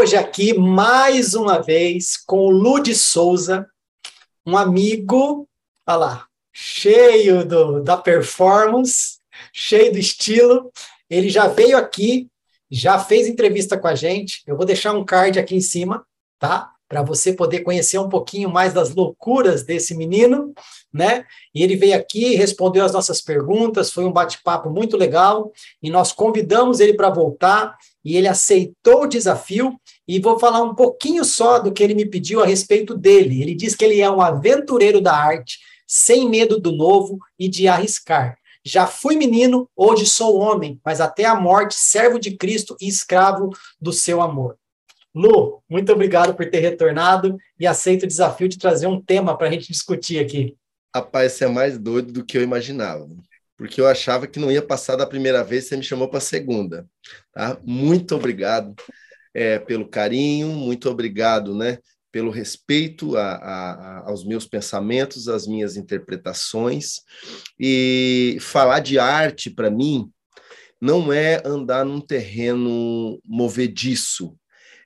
Hoje aqui mais uma vez com o Ludi Souza, um amigo, olha lá, cheio do, da performance, cheio do estilo. Ele já veio aqui, já fez entrevista com a gente. Eu vou deixar um card aqui em cima, tá? Para você poder conhecer um pouquinho mais das loucuras desse menino, né? E ele veio aqui, respondeu as nossas perguntas, foi um bate-papo muito legal, e nós convidamos ele para voltar e ele aceitou o desafio. E vou falar um pouquinho só do que ele me pediu a respeito dele. Ele diz que ele é um aventureiro da arte, sem medo do novo e de arriscar. Já fui menino, hoje sou homem, mas até a morte, servo de Cristo e escravo do seu amor. Lu, muito obrigado por ter retornado e aceito o desafio de trazer um tema para a gente discutir aqui. Rapaz, você é mais doido do que eu imaginava porque eu achava que não ia passar da primeira vez, você me chamou para a segunda. Tá? Muito obrigado é, pelo carinho, muito obrigado né, pelo respeito a, a, aos meus pensamentos, às minhas interpretações. E falar de arte, para mim, não é andar num terreno movediço,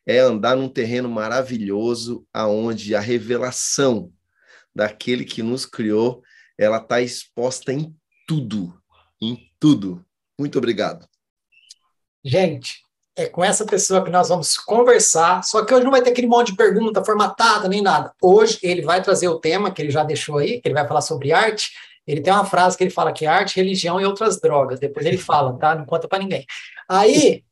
é andar num terreno maravilhoso, aonde a revelação daquele que nos criou, ela está exposta em tudo, em tudo. Muito obrigado. Gente, é com essa pessoa que nós vamos conversar, só que hoje não vai ter aquele monte de pergunta formatada nem nada. Hoje ele vai trazer o tema que ele já deixou aí, que ele vai falar sobre arte. Ele tem uma frase que ele fala que arte, religião e outras drogas. Depois ele fala, tá? Não conta para ninguém. Aí,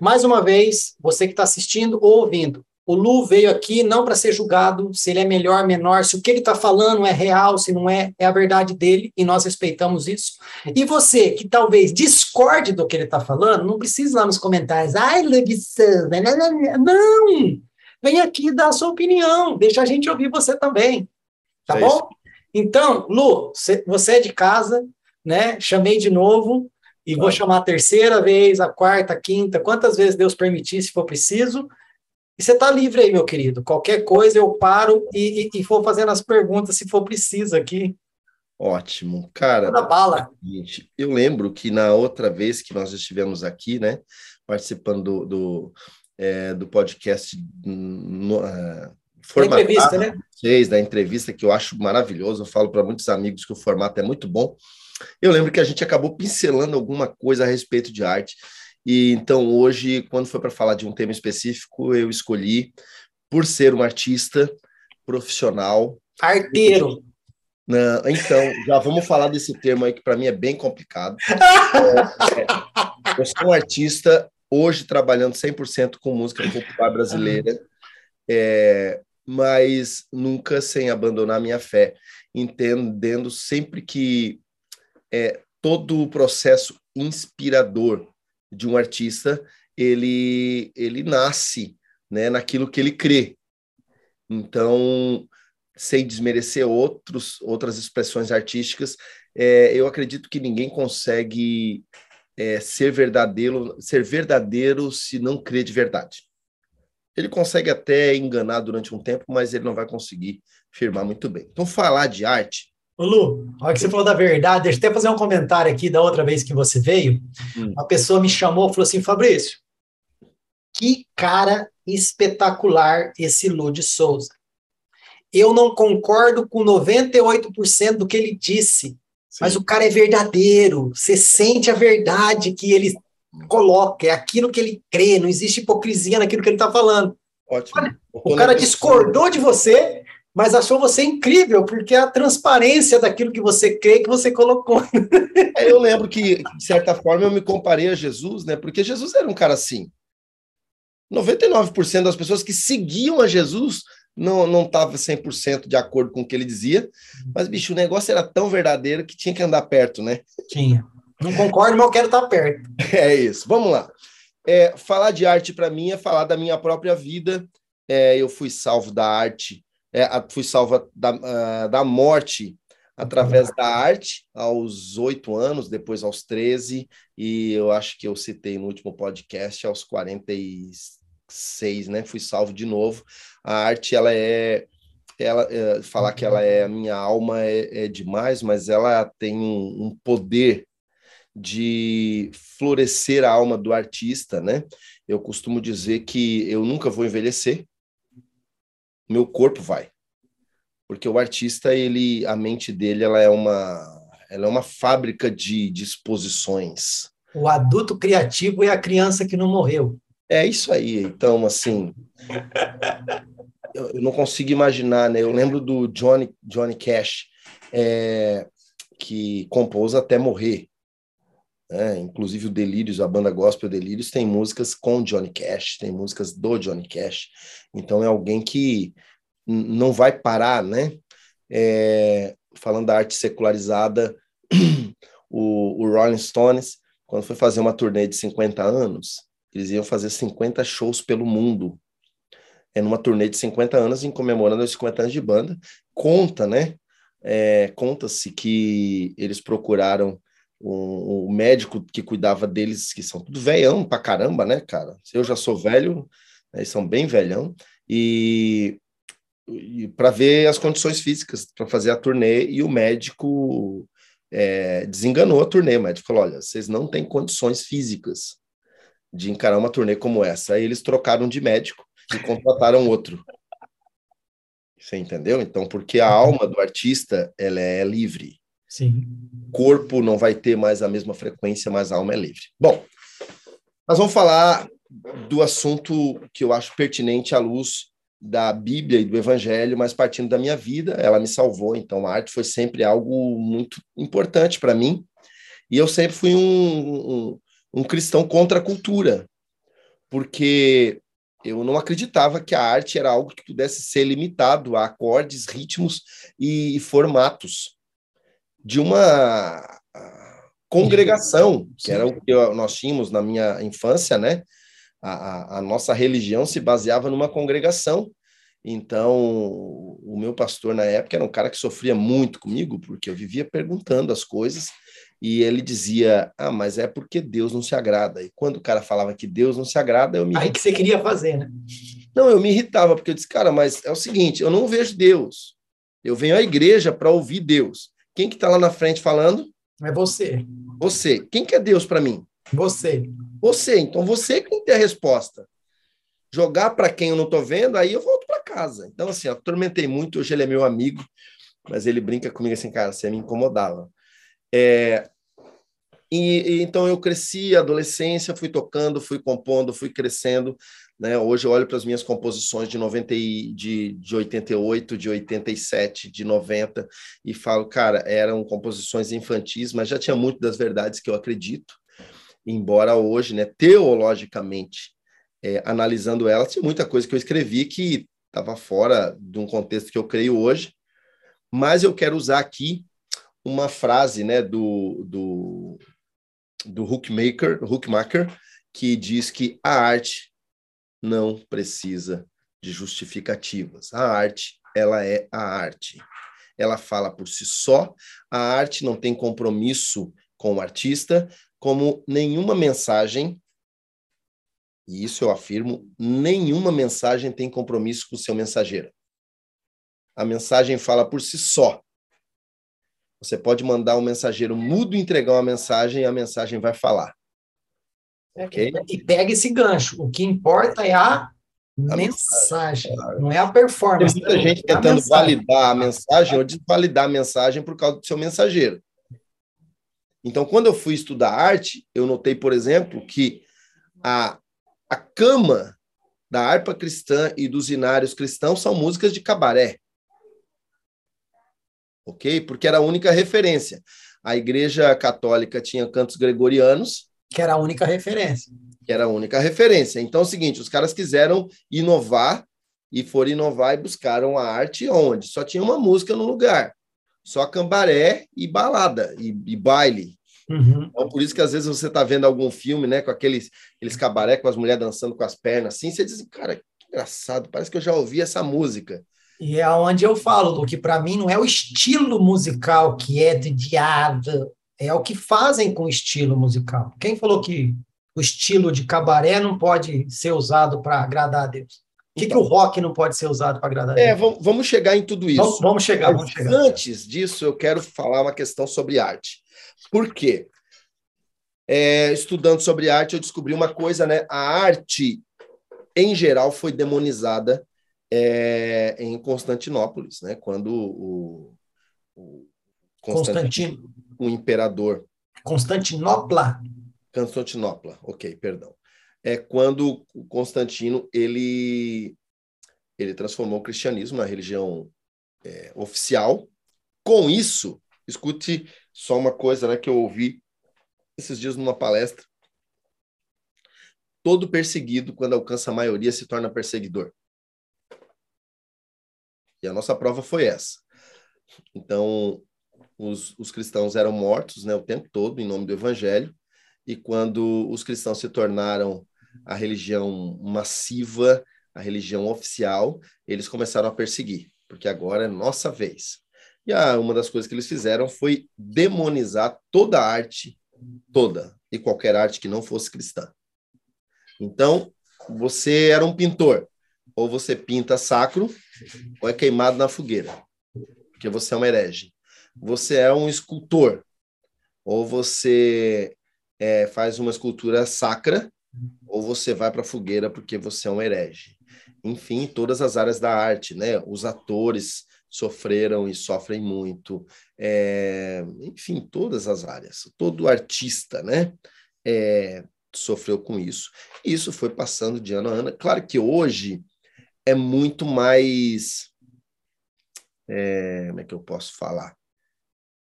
mais uma vez, você que está assistindo ou ouvindo, o Lu veio aqui não para ser julgado se ele é melhor, menor, se o que ele está falando é real, se não é, é a verdade dele e nós respeitamos isso. E você que talvez discorde do que ele está falando, não precisa lá nos comentários, ai, Lubson, não! Vem aqui dar a sua opinião, deixa a gente ouvir você também, tá é bom? Isso. Então, Lu, você é de casa, né? Chamei de novo e vou chamar a terceira vez, a quarta, a quinta, quantas vezes Deus permitir, se for preciso. E você está livre aí, meu querido. Qualquer coisa eu paro e, e, e vou fazendo as perguntas se for preciso aqui. Ótimo. Cara, bala. eu lembro que na outra vez que nós estivemos aqui, né, participando do, do é, do podcast no, uh, formatado, entrevista, né? Vocês, da entrevista, que eu acho maravilhoso. Eu falo para muitos amigos que o formato é muito bom. Eu lembro que a gente acabou pincelando alguma coisa a respeito de arte. E então hoje, quando foi para falar de um tema específico, eu escolhi, por ser um artista profissional. Arteiro. Não, então, já vamos falar desse termo aí que para mim é bem complicado. É, é, eu sou um artista hoje trabalhando 100% com música popular brasileira, é, mas nunca sem abandonar minha fé, entendendo sempre que é, todo o processo inspirador de um artista ele ele nasce né, naquilo que ele crê. Então, sem desmerecer outros outras expressões artísticas, é, eu acredito que ninguém consegue é, ser verdadeiro, ser verdadeiro se não crê de verdade. Ele consegue até enganar durante um tempo, mas ele não vai conseguir firmar muito bem. Então, falar de arte. Ô Lu, olha que você falou da verdade, deixa eu até fazer um comentário aqui da outra vez que você veio. Hum. Uma pessoa me chamou e falou assim: Fabrício, que cara espetacular esse Lu de Souza. Eu não concordo com 98% do que ele disse, mas o cara é verdadeiro. Você sente a verdade que ele coloca, é aquilo que ele crê, não existe hipocrisia naquilo que ele está falando. Ótimo. o cara discordou de você, mas achou você incrível, porque a transparência daquilo que você crê que você colocou. É, eu lembro que, de certa forma, eu me comparei a Jesus, né? Porque Jesus era um cara assim. 99% das pessoas que seguiam a Jesus não não estava 100% de acordo com o que ele dizia, mas bicho, o negócio era tão verdadeiro que tinha que andar perto, né? Tinha. Não concordo, mas eu quero estar perto. É isso. Vamos lá. É, falar de arte para mim é falar da minha própria vida. É, eu fui salvo da arte, é, fui salvo da, uh, da morte através da arte aos oito anos, depois aos 13, e eu acho que eu citei no último podcast aos 46, né? Fui salvo de novo a arte ela é ela é, falar que ela é a minha alma é, é demais, mas ela tem um, um, poder de florescer a alma do artista, né? Eu costumo dizer que eu nunca vou envelhecer, meu corpo vai, porque o artista ele, a mente dele, ela é uma, ela é uma fábrica de disposições. O adulto criativo é a criança que não morreu. É isso aí. Então, assim, eu não consigo imaginar, né? Eu lembro do Johnny, Johnny Cash, é, que compôs até morrer. Né? Inclusive o Delírios, a banda gospel Delírios, tem músicas com Johnny Cash, tem músicas do Johnny Cash. Então é alguém que não vai parar, né? É, falando da arte secularizada, o, o Rolling Stones, quando foi fazer uma turnê de 50 anos, eles iam fazer 50 shows pelo mundo. É numa turnê de 50 anos, em comemorando os 50 anos de banda. Conta, né? É, Conta-se que eles procuraram o, um, médico que cuidava deles, que são tudo velhão pra caramba, né, cara? Eu já sou velho, né, eles são bem velhão, e, e para ver as condições físicas para fazer a turnê, e o médico é, desenganou a turnê. O médico falou: olha, vocês não têm condições físicas de encarar uma turnê como essa. Aí eles trocaram de médico e contrataram outro. Você entendeu? Então, porque a alma do artista ela é livre. Sim. Corpo não vai ter mais a mesma frequência, mas a alma é livre. Bom, nós vamos falar do assunto que eu acho pertinente à luz da Bíblia e do Evangelho, mas partindo da minha vida, ela me salvou. Então, a arte foi sempre algo muito importante para mim. E eu sempre fui um, um, um cristão contra a cultura, porque eu não acreditava que a arte era algo que pudesse ser limitado a acordes, ritmos e formatos de uma congregação, que era o que nós tínhamos na minha infância, né? A, a, a, nossa religião se baseava numa congregação. Então, o meu pastor na época era um cara que sofria muito comigo, porque eu vivia perguntando as coisas e ele dizia: Ah, mas é porque Deus não se agrada. E quando o cara falava que Deus não se agrada, eu me. Aí que você queria fazer, né? Não, eu me irritava, porque eu disse, cara, mas é o seguinte: eu não vejo Deus. Eu venho à igreja para ouvir Deus. Quem que está lá na frente falando? É você. Você. Quem que é Deus para mim? Você. Você. Então você que tem que ter a resposta. jogar para quem eu não estou vendo, aí eu volto para casa. Então, assim, eu atormentei muito. Hoje ele é meu amigo, mas ele brinca comigo assim, cara, você me incomodava. É, e, e, então eu cresci, adolescência, fui tocando, fui compondo, fui crescendo. Né? Hoje eu olho para as minhas composições de, 90 e, de, de 88, de 87, de 90 e falo, cara, eram composições infantis, mas já tinha muito das verdades que eu acredito. Embora hoje, né, teologicamente, é, analisando elas, tinha muita coisa que eu escrevi que estava fora de um contexto que eu creio hoje, mas eu quero usar aqui uma frase né, do, do, do Hookmaker, Hookmaker, que diz que a arte não precisa de justificativas. A arte, ela é a arte. Ela fala por si só. A arte não tem compromisso com o artista, como nenhuma mensagem, e isso eu afirmo, nenhuma mensagem tem compromisso com o seu mensageiro. A mensagem fala por si só. Você pode mandar um mensageiro mudo entregar uma mensagem e a mensagem vai falar. É, okay? E pega esse gancho. O que importa é a, a mensagem, mensagem, não é a performance. Tem muita gente é tentando validar a mensagem ou desvalidar a mensagem por causa do seu mensageiro. Então, quando eu fui estudar arte, eu notei, por exemplo, que a, a cama da harpa cristã e dos inários cristãos são músicas de cabaré ok? Porque era a única referência. A Igreja Católica tinha cantos gregorianos. Que era a única referência. Que era a única referência. Então é o seguinte: os caras quiseram inovar e foram inovar e buscaram a arte onde? Só tinha uma música no lugar. Só cambaré e balada, e, e baile. Uhum. Então, por isso que às vezes você está vendo algum filme, né, com aqueles, aqueles cabaré com as mulheres dançando com as pernas assim, você diz, cara, que engraçado, parece que eu já ouvi essa música. E é onde eu falo, que para mim não é o estilo musical que é dediado, é o que fazem com o estilo musical. Quem falou que o estilo de cabaré não pode ser usado para agradar a Deus? Por que, então, que o rock não pode ser usado para agradar a é, Deus? É, vamos chegar em tudo isso. Vamos, vamos chegar, vamos chegar. Antes disso, eu quero falar uma questão sobre arte. Por quê? É, estudando sobre arte, eu descobri uma coisa, né? A arte, em geral, foi demonizada é, em Constantinópolis, né? Quando o, o Constantino, o imperador Constantinopla. Constantinopla, ok, perdão. É quando o Constantino ele ele transformou o cristianismo na religião é, oficial. Com isso, escute só uma coisa, né, que eu ouvi esses dias numa palestra. Todo perseguido, quando alcança a maioria, se torna perseguidor. E a nossa prova foi essa. Então, os, os cristãos eram mortos né, o tempo todo em nome do evangelho, e quando os cristãos se tornaram a religião massiva, a religião oficial, eles começaram a perseguir, porque agora é nossa vez. E a, uma das coisas que eles fizeram foi demonizar toda a arte, toda, e qualquer arte que não fosse cristã. Então, você era um pintor, ou você pinta sacro, ou é queimado na fogueira, porque você é um herege. Você é um escultor, ou você é, faz uma escultura sacra, ou você vai para a fogueira porque você é um herege. Enfim, todas as áreas da arte, né? Os atores sofreram e sofrem muito. É, enfim, todas as áreas. Todo artista, né? É, sofreu com isso. Isso foi passando de ano a ano. Claro que hoje é muito mais. É, como é que eu posso falar?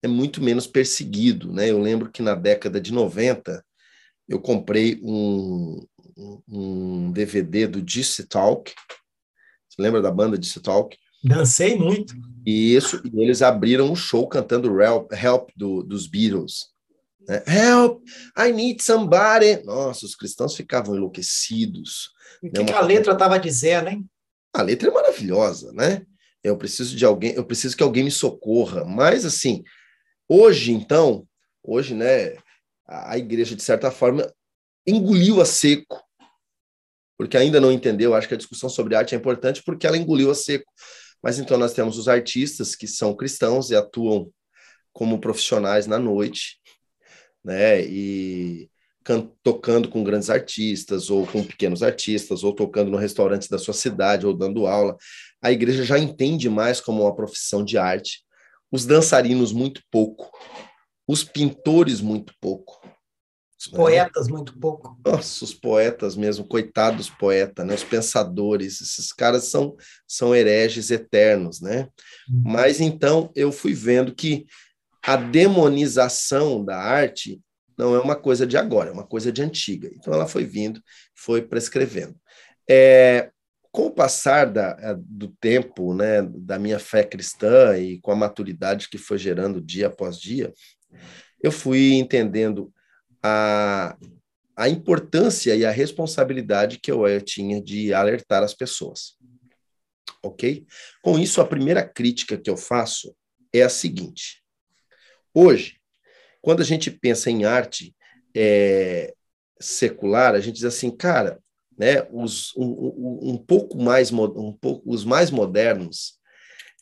É muito menos perseguido, né? Eu lembro que na década de 90 eu comprei um, um DVD do DC Talk. Você lembra da banda DC Talk? Dancei muito. E isso, e eles abriram um show cantando Help, Help do, dos Beatles. Né? Help, I need somebody. Nossa, os cristãos ficavam enlouquecidos. O que, né? que a letra estava dizendo, hein? A letra é maravilhosa, né? Eu preciso de alguém, eu preciso que alguém me socorra. Mas assim, hoje então, hoje, né, a igreja de certa forma engoliu a seco, porque ainda não entendeu. Acho que a discussão sobre arte é importante porque ela engoliu a seco. Mas então nós temos os artistas que são cristãos e atuam como profissionais na noite, né? E tocando com grandes artistas, ou com pequenos artistas, ou tocando no restaurante da sua cidade, ou dando aula. A igreja já entende mais como uma profissão de arte. Os dançarinos, muito pouco. Os pintores, muito pouco. Os poetas, muito pouco. Nossa, os poetas mesmo, coitados poetas, né? Os pensadores, esses caras são, são hereges eternos, né? Uhum. Mas então eu fui vendo que a demonização da arte não é uma coisa de agora, é uma coisa de antiga. Então ela foi vindo, foi prescrevendo. É, com o passar da, é, do tempo, né, da minha fé cristã e com a maturidade que foi gerando dia após dia, eu fui entendendo a, a importância e a responsabilidade que eu, eu tinha de alertar as pessoas. Ok? Com isso, a primeira crítica que eu faço é a seguinte: hoje, quando a gente pensa em arte é, secular, a gente diz assim, cara, né, os, um, um pouco mais um pouco os mais modernos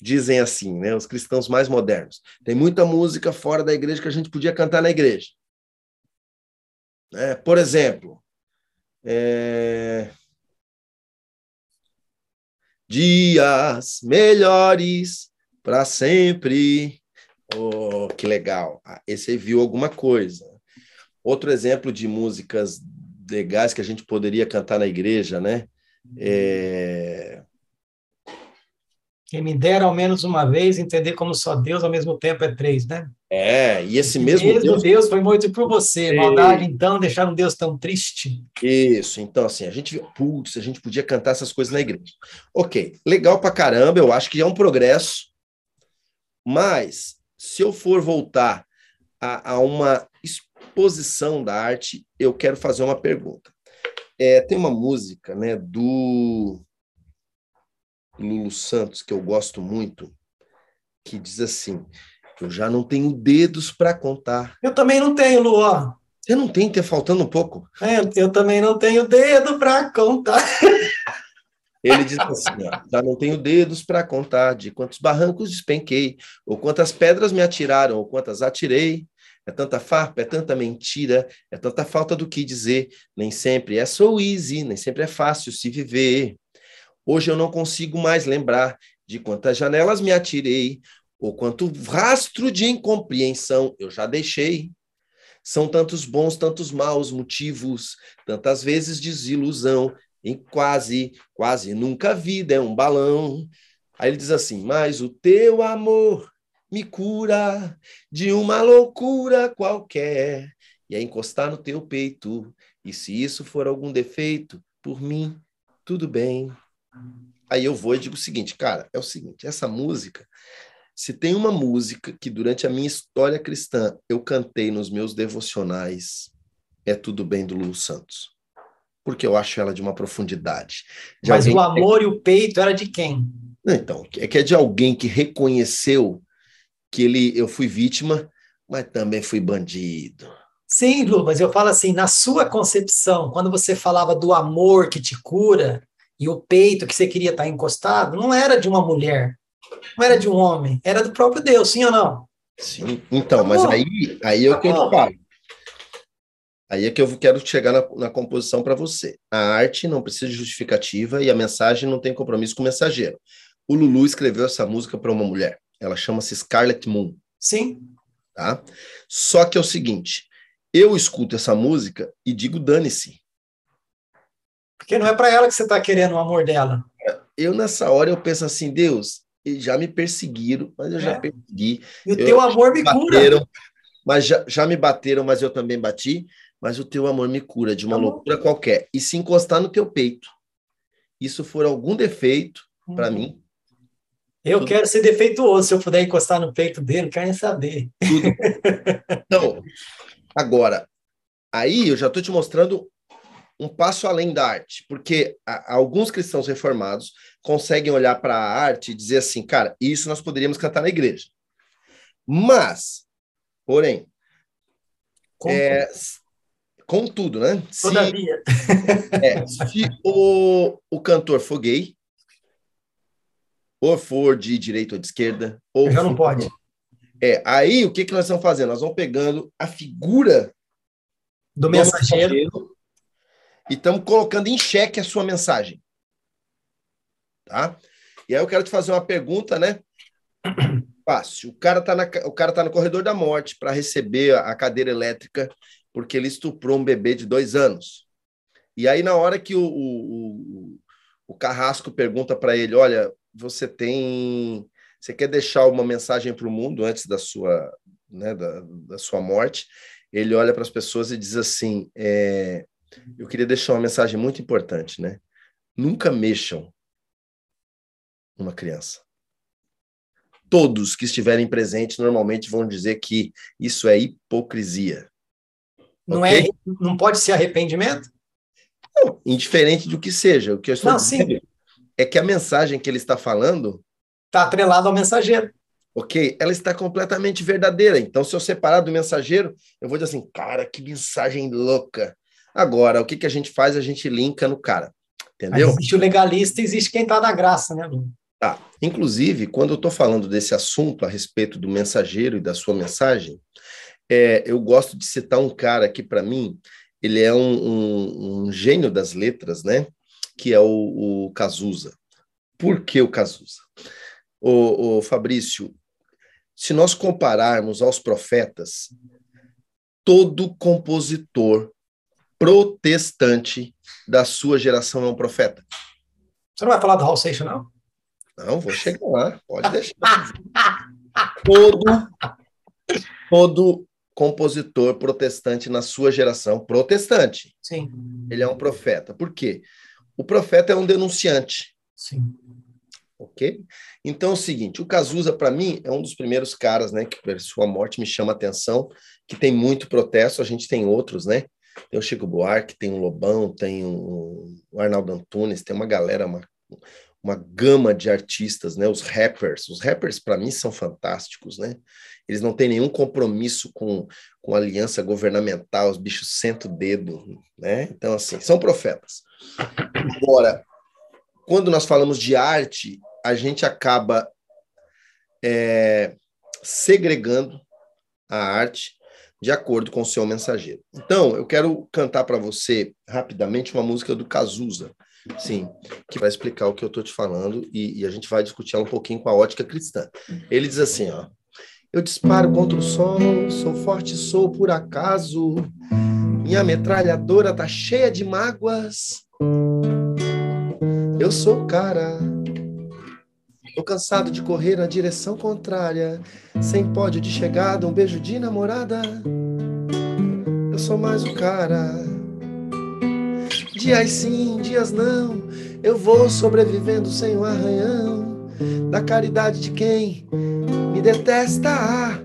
dizem assim, né, os cristãos mais modernos, tem muita música fora da igreja que a gente podia cantar na igreja. É, por exemplo, é... dias melhores para sempre Oh, que legal. Ah, esse viu alguma coisa. Outro exemplo de músicas legais que a gente poderia cantar na igreja, né? É... Quem me dera ao menos uma vez entender como só Deus ao mesmo tempo é três, né? É, e esse mesmo, mesmo Deus... Deus foi morto por você. Sim. Maldade, então, deixar um Deus tão triste. Isso, então, assim, a gente putz, a gente podia cantar essas coisas na igreja. Ok, legal pra caramba, eu acho que é um progresso, mas se eu for voltar a, a uma exposição da arte, eu quero fazer uma pergunta. É, tem uma música né, do Lulu Santos que eu gosto muito, que diz assim: Eu já não tenho dedos para contar. Eu também não tenho, Luan. Você não tem, tá faltando um pouco? É, eu também não tenho dedo para contar. Ele diz assim: ó, já não tenho dedos para contar de quantos barrancos despenquei, ou quantas pedras me atiraram, ou quantas atirei. É tanta farpa, é tanta mentira, é tanta falta do que dizer. Nem sempre é so easy, nem sempre é fácil se viver. Hoje eu não consigo mais lembrar de quantas janelas me atirei, ou quanto rastro de incompreensão eu já deixei. São tantos bons, tantos maus motivos, tantas vezes desilusão, em quase, quase nunca vida é um balão. Aí ele diz assim: Mas o teu amor me cura de uma loucura qualquer, e é encostar no teu peito. E se isso for algum defeito, por mim, tudo bem. Aí eu vou e digo o seguinte, cara, é o seguinte, essa música, se tem uma música que durante a minha história cristã eu cantei nos meus devocionais, é Tudo Bem do Lulu Santos porque eu acho ela de uma profundidade. De Mas o amor que... e o peito era de quem? Então, é que é de alguém que reconheceu que ele, eu fui vítima, mas também fui bandido. Sim, Lu, mas eu falo assim, na sua concepção, quando você falava do amor que te cura e o peito que você queria estar encostado, não era de uma mulher, não era de um homem, era do próprio Deus, sim ou não? Sim, então, mas aí, aí é o que eu falo. Aí é que eu quero chegar na, na composição para você. A arte não precisa de justificativa e a mensagem não tem compromisso com o mensageiro. O Lulu escreveu essa música para uma mulher. Ela chama-se Scarlet Moon. Sim. Tá? Só que é o seguinte, eu escuto essa música e digo dane-se. Porque não é para ela que você está querendo o amor dela. Eu, nessa hora, eu penso assim, Deus, já me perseguiram, mas eu é. já persegui. E o eu, teu amor me bateram, cura. Mas já, já me bateram, mas eu também bati mas o teu amor me cura de uma tá loucura qualquer. E se encostar no teu peito, isso for algum defeito hum. para mim. Eu tudo... quero ser defeituoso, se eu puder encostar no peito dele, quero saber. Tudo. Então, agora, aí eu já estou te mostrando um passo além da arte, porque a, alguns cristãos reformados conseguem olhar para a arte e dizer assim, cara, isso nós poderíamos cantar na igreja. Mas, porém, é, Contudo, né? Se, Todavia. É, se o, o cantor for gay, ou for de direita ou de esquerda, ou já não pode. É, aí o que, que nós estamos fazendo? Nós vamos pegando a figura do mensageiro. mensageiro e estamos colocando em xeque a sua mensagem. Tá? E aí eu quero te fazer uma pergunta, né? Fácil. O cara está o cara tá no corredor da morte para receber a cadeira elétrica porque ele estuprou um bebê de dois anos. E aí, na hora que o, o, o Carrasco pergunta para ele: Olha, você tem. Você quer deixar uma mensagem para o mundo antes da sua, né, da, da sua morte? Ele olha para as pessoas e diz assim: é, Eu queria deixar uma mensagem muito importante, né? Nunca mexam uma criança. Todos que estiverem presentes normalmente vão dizer que isso é hipocrisia. Não okay? é, não pode ser arrependimento? Não, indiferente do que seja. O que eu estou não, dizendo sim. É que a mensagem que ele está falando está atrelada ao mensageiro. Ok? Ela está completamente verdadeira. Então, se eu separar do mensageiro, eu vou dizer assim, cara, que mensagem louca. Agora, o que, que a gente faz? A gente linka no cara. Entendeu? Mas existe o legalista, existe quem está na graça, né, Lu? Tá. Inclusive, quando eu estou falando desse assunto a respeito do mensageiro e da sua mensagem, é, eu gosto de citar um cara que, para mim, ele é um, um, um, gênio das letras, né? Que é o, o Cazuza. Por que o Cazuza? O, o Fabrício, se nós compararmos aos profetas, todo compositor protestante da sua geração é um profeta. Você não vai falar do Hall Seixas, não? Não, vou chegar lá, pode deixar. todo, todo compositor protestante na sua geração, protestante. Sim. Ele é um profeta. Por quê? O profeta é um denunciante. Sim. Ok? Então é o seguinte, o Cazuza, para mim, é um dos primeiros caras, né, que por sua morte me chama a atenção, que tem muito protesto, a gente tem outros, né? Tem o Chico Buarque, tem o Lobão, tem o Arnaldo Antunes, tem uma galera, uma, uma gama de artistas, né? Os rappers. Os rappers, para mim, são fantásticos, né? Eles não têm nenhum compromisso com, com aliança governamental, os bichos sentam o dedo, né? Então, assim, são profetas. Agora, quando nós falamos de arte, a gente acaba é, segregando a arte de acordo com o seu mensageiro. Então, eu quero cantar para você rapidamente uma música do Cazuza, sim, que vai explicar o que eu estou te falando e, e, a gente vai discutir um pouquinho com a ótica cristã. Ele diz assim, ó: Eu disparo contra o sol, sou forte, sou por acaso. Minha metralhadora tá cheia de mágoas. Eu sou cara. Tô cansado de correr na direção contrária, sem pódio de chegada, um beijo de namorada. Eu sou mais o cara. Dias sim, dias não, eu vou sobrevivendo sem o arranhão da caridade de quem me detesta.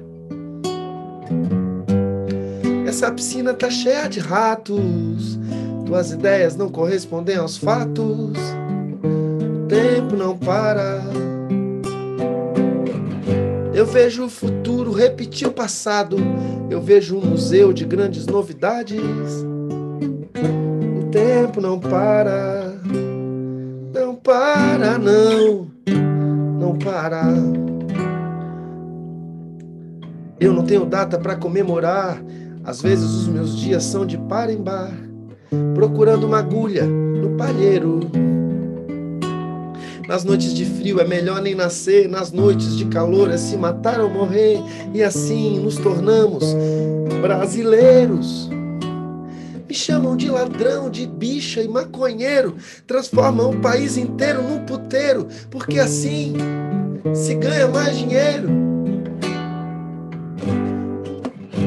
Essa piscina tá cheia de ratos, tuas ideias não correspondem aos fatos. O tempo não para. Eu vejo o futuro repetir o passado. Eu vejo um museu de grandes novidades. Tempo não para. Não para, não. Não para. Eu não tenho data para comemorar. Às vezes os meus dias são de par em bar, procurando uma agulha no palheiro. Nas noites de frio é melhor nem nascer, nas noites de calor é se matar ou morrer, e assim nos tornamos brasileiros. Me chamam de ladrão, de bicha e maconheiro, transformam o país inteiro num puteiro, porque assim se ganha mais dinheiro.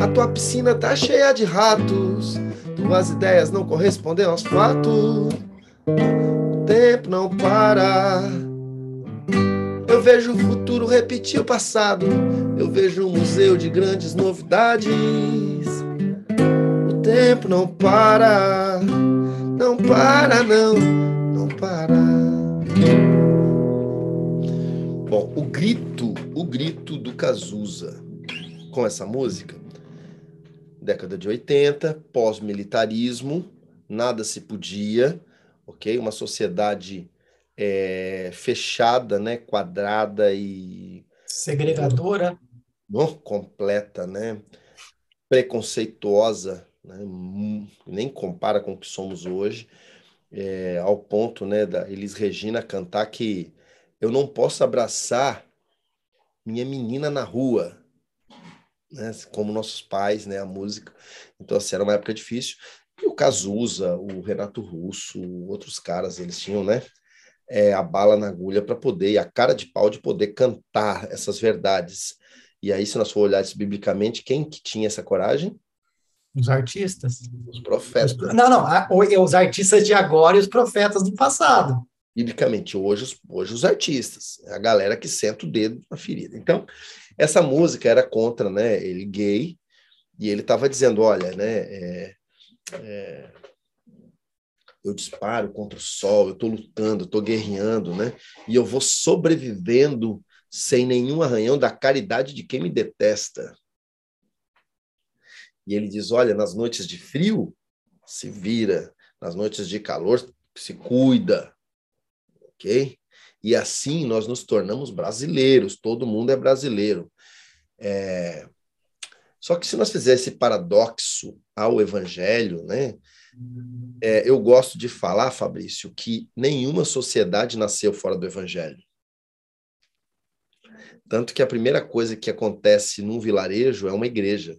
A tua piscina tá cheia de ratos, tuas ideias não correspondem aos fatos tempo não para. Eu vejo o futuro repetir o passado. Eu vejo um museu de grandes novidades. O tempo não para. Não para, não. Não para. Bom, o grito, o grito do Cazuza com essa música, década de 80, pós-militarismo, nada se podia ok? Uma sociedade é, fechada, né? Quadrada e segregadora, não, completa, né? Preconceituosa, né? nem compara com o que somos hoje, é, ao ponto né, da Elis Regina cantar que eu não posso abraçar minha menina na rua, né, como nossos pais, né, a música. Então, assim, era uma época difícil. E o Cazuza, o Renato Russo, outros caras, eles tinham, né, é, a bala na agulha para poder, e a cara de pau de poder cantar essas verdades. E aí, se nós for olhar isso biblicamente, quem que tinha essa coragem? Os artistas. Os profetas. Não, não, os artistas de agora e os profetas do passado. Biblicamente, hoje, hoje os artistas, a galera que senta o dedo na ferida. Então, essa música era contra, né, ele gay, e ele estava dizendo, olha, né, é, é, eu disparo contra o sol, eu estou lutando, estou guerreando, né, e eu vou sobrevivendo sem nenhum arranhão da caridade de quem me detesta. E ele diz: olha, nas noites de frio, se vira, nas noites de calor, se cuida, ok? E assim nós nos tornamos brasileiros, todo mundo é brasileiro. É... Só que se nós fizermos esse paradoxo ao evangelho, né? É, eu gosto de falar, Fabrício, que nenhuma sociedade nasceu fora do evangelho. Tanto que a primeira coisa que acontece num vilarejo é uma igreja.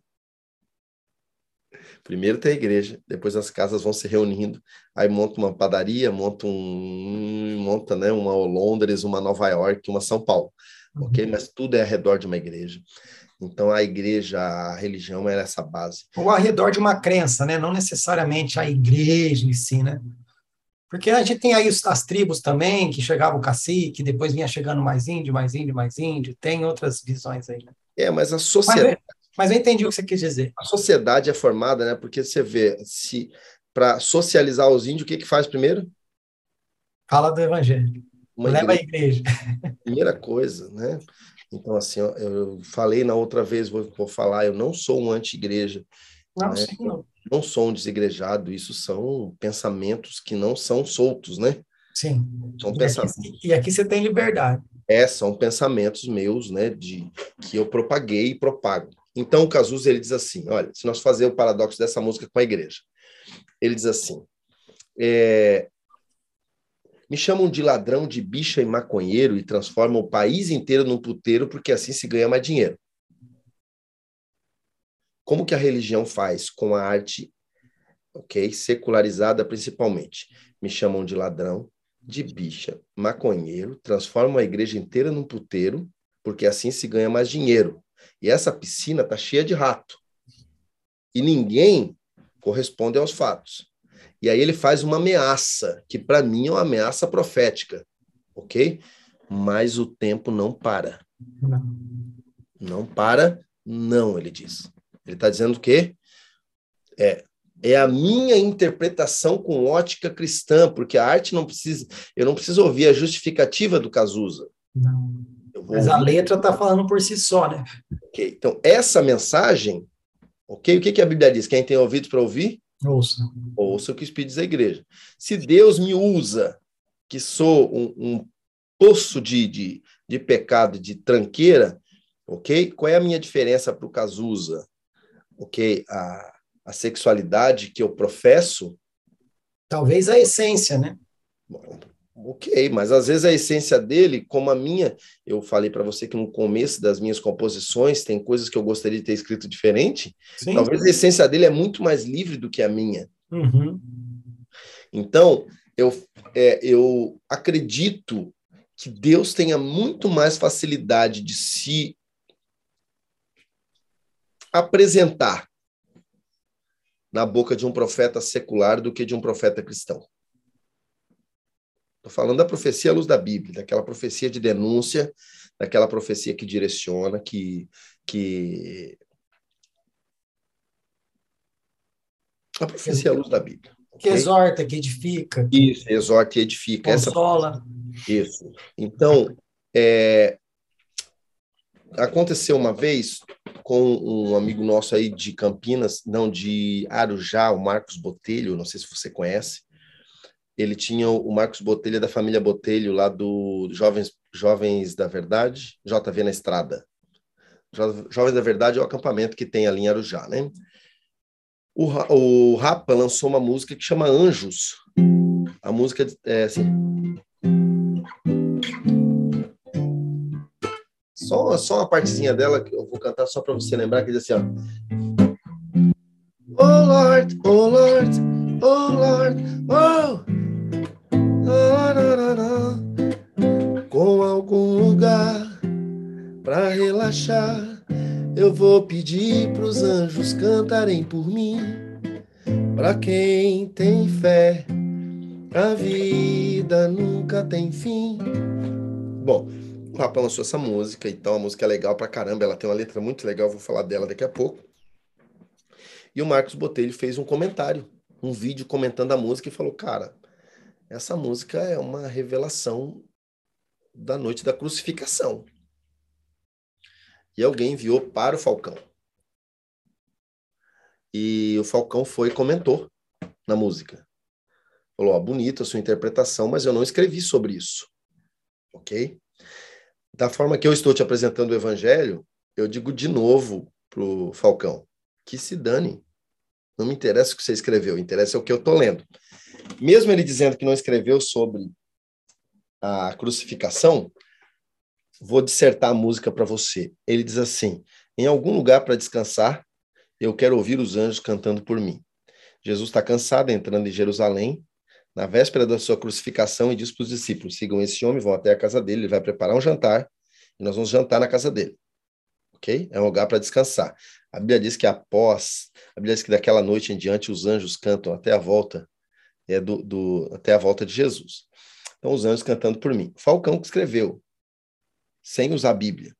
Primeiro tem a igreja, depois as casas vão se reunindo, aí monta uma padaria, monta um monta, né, uma Londres, uma Nova York, uma São Paulo. Uhum. OK? Mas tudo é ao redor de uma igreja. Então a igreja, a religião é essa base. Ou ao redor de uma crença, né? Não necessariamente a igreja em si, né? Porque a gente tem aí as tribos também, que chegava o cacique, depois vinha chegando mais índio, mais índio, mais índio. Tem outras visões aí, né? É, mas a sociedade. Mas, mas eu entendi o que você quis dizer. A sociedade é formada, né? Porque você vê, se para socializar os índios, o que que faz primeiro? Fala do evangelho. Uma Leva igreja. a igreja. Primeira coisa, né? Então, assim, eu falei na outra vez, vou, vou falar, eu não sou um anti-igreja. Não, né? sim, não não sou um desigrejado, isso são pensamentos que não são soltos, né? Sim. São e pensamentos. Aqui, e aqui você tem liberdade. É, são pensamentos meus, né, de que eu propaguei e propago. Então o Cazuza ele diz assim, olha, se nós fazer o paradoxo dessa música com a igreja, ele diz assim, é, me chamam de ladrão, de bicha e maconheiro e transformam o país inteiro num puteiro porque assim se ganha mais dinheiro. Como que a religião faz com a arte, ok, secularizada principalmente? Me chamam de ladrão, de bicha, maconheiro, transformam a igreja inteira num puteiro, porque assim se ganha mais dinheiro. E essa piscina tá cheia de rato. E ninguém corresponde aos fatos. E aí ele faz uma ameaça, que para mim é uma ameaça profética, ok? Mas o tempo não para. Não, não para, não, ele diz. Ele está dizendo que é, é a minha interpretação com ótica cristã, porque a arte não precisa, eu não preciso ouvir a justificativa do Cazuza. Não. Mas ouvir. a letra está falando por si só, né? Ok, então essa mensagem, ok? O que, que a Bíblia diz? Quem tem ouvidos para ouvir? Ouça. Ouça o que o Espírito diz à igreja. Se Deus me usa, que sou um, um poço de, de, de pecado, de tranqueira, ok? Qual é a minha diferença para o Cazuza? ok, a, a sexualidade que eu professo. Talvez a essência, né? Bom, ok, mas às vezes a essência dele, como a minha, eu falei para você que no começo das minhas composições tem coisas que eu gostaria de ter escrito diferente. Sim. Talvez a essência dele é muito mais livre do que a minha. Uhum. Então, eu, é, eu acredito que Deus tenha muito mais facilidade de se apresentar na boca de um profeta secular do que de um profeta cristão. Estou falando da profecia à luz da Bíblia, daquela profecia de denúncia, daquela profecia que direciona, que. que... A profecia à luz da Bíblia. Que okay? exorta, que edifica. Isso, exorta e edifica. Consola. Essa... Isso. Então, é... aconteceu uma vez com um amigo nosso aí de Campinas, não, de Arujá, o Marcos Botelho, não sei se você conhece. Ele tinha o Marcos Botelho da família Botelho, lá do Jovens, Jovens da Verdade, JV na Estrada. Jovens da Verdade é o acampamento que tem ali em Arujá, né? O, o Rapa lançou uma música que chama Anjos. A música é assim. Só, só uma partezinha dela que eu vou cantar só para você lembrar que diz assim, ó. Oh Lord, oh Lord, oh Lord, oh. Com algum lugar para relaxar, eu vou pedir para os anjos cantarem por mim. Para quem tem fé, a vida nunca tem fim. Bom, o Rapa lançou essa música, então a música é legal pra caramba, ela tem uma letra muito legal, vou falar dela daqui a pouco. E o Marcos Botelho fez um comentário, um vídeo comentando a música e falou: Cara, essa música é uma revelação da noite da crucificação. E alguém enviou para o Falcão. E o Falcão foi e comentou na música. Falou: ó, bonita a sua interpretação, mas eu não escrevi sobre isso. Ok? Da forma que eu estou te apresentando o evangelho, eu digo de novo pro Falcão: que se dane. Não me interessa o que você escreveu, interessa o que eu estou lendo. Mesmo ele dizendo que não escreveu sobre a crucificação, vou dissertar a música para você. Ele diz assim: em algum lugar para descansar, eu quero ouvir os anjos cantando por mim. Jesus está cansado entrando em Jerusalém, na véspera da sua crucificação, e diz para os discípulos: sigam esse homem, vão até a casa dele, ele vai preparar um jantar, e nós vamos jantar na casa dele. Ok? É um lugar para descansar. A Bíblia diz que após, a Bíblia diz que daquela noite em diante os anjos cantam até a volta é do, do, até a volta de Jesus. Então, os anjos cantando por mim. Falcão que escreveu, sem usar a Bíblia.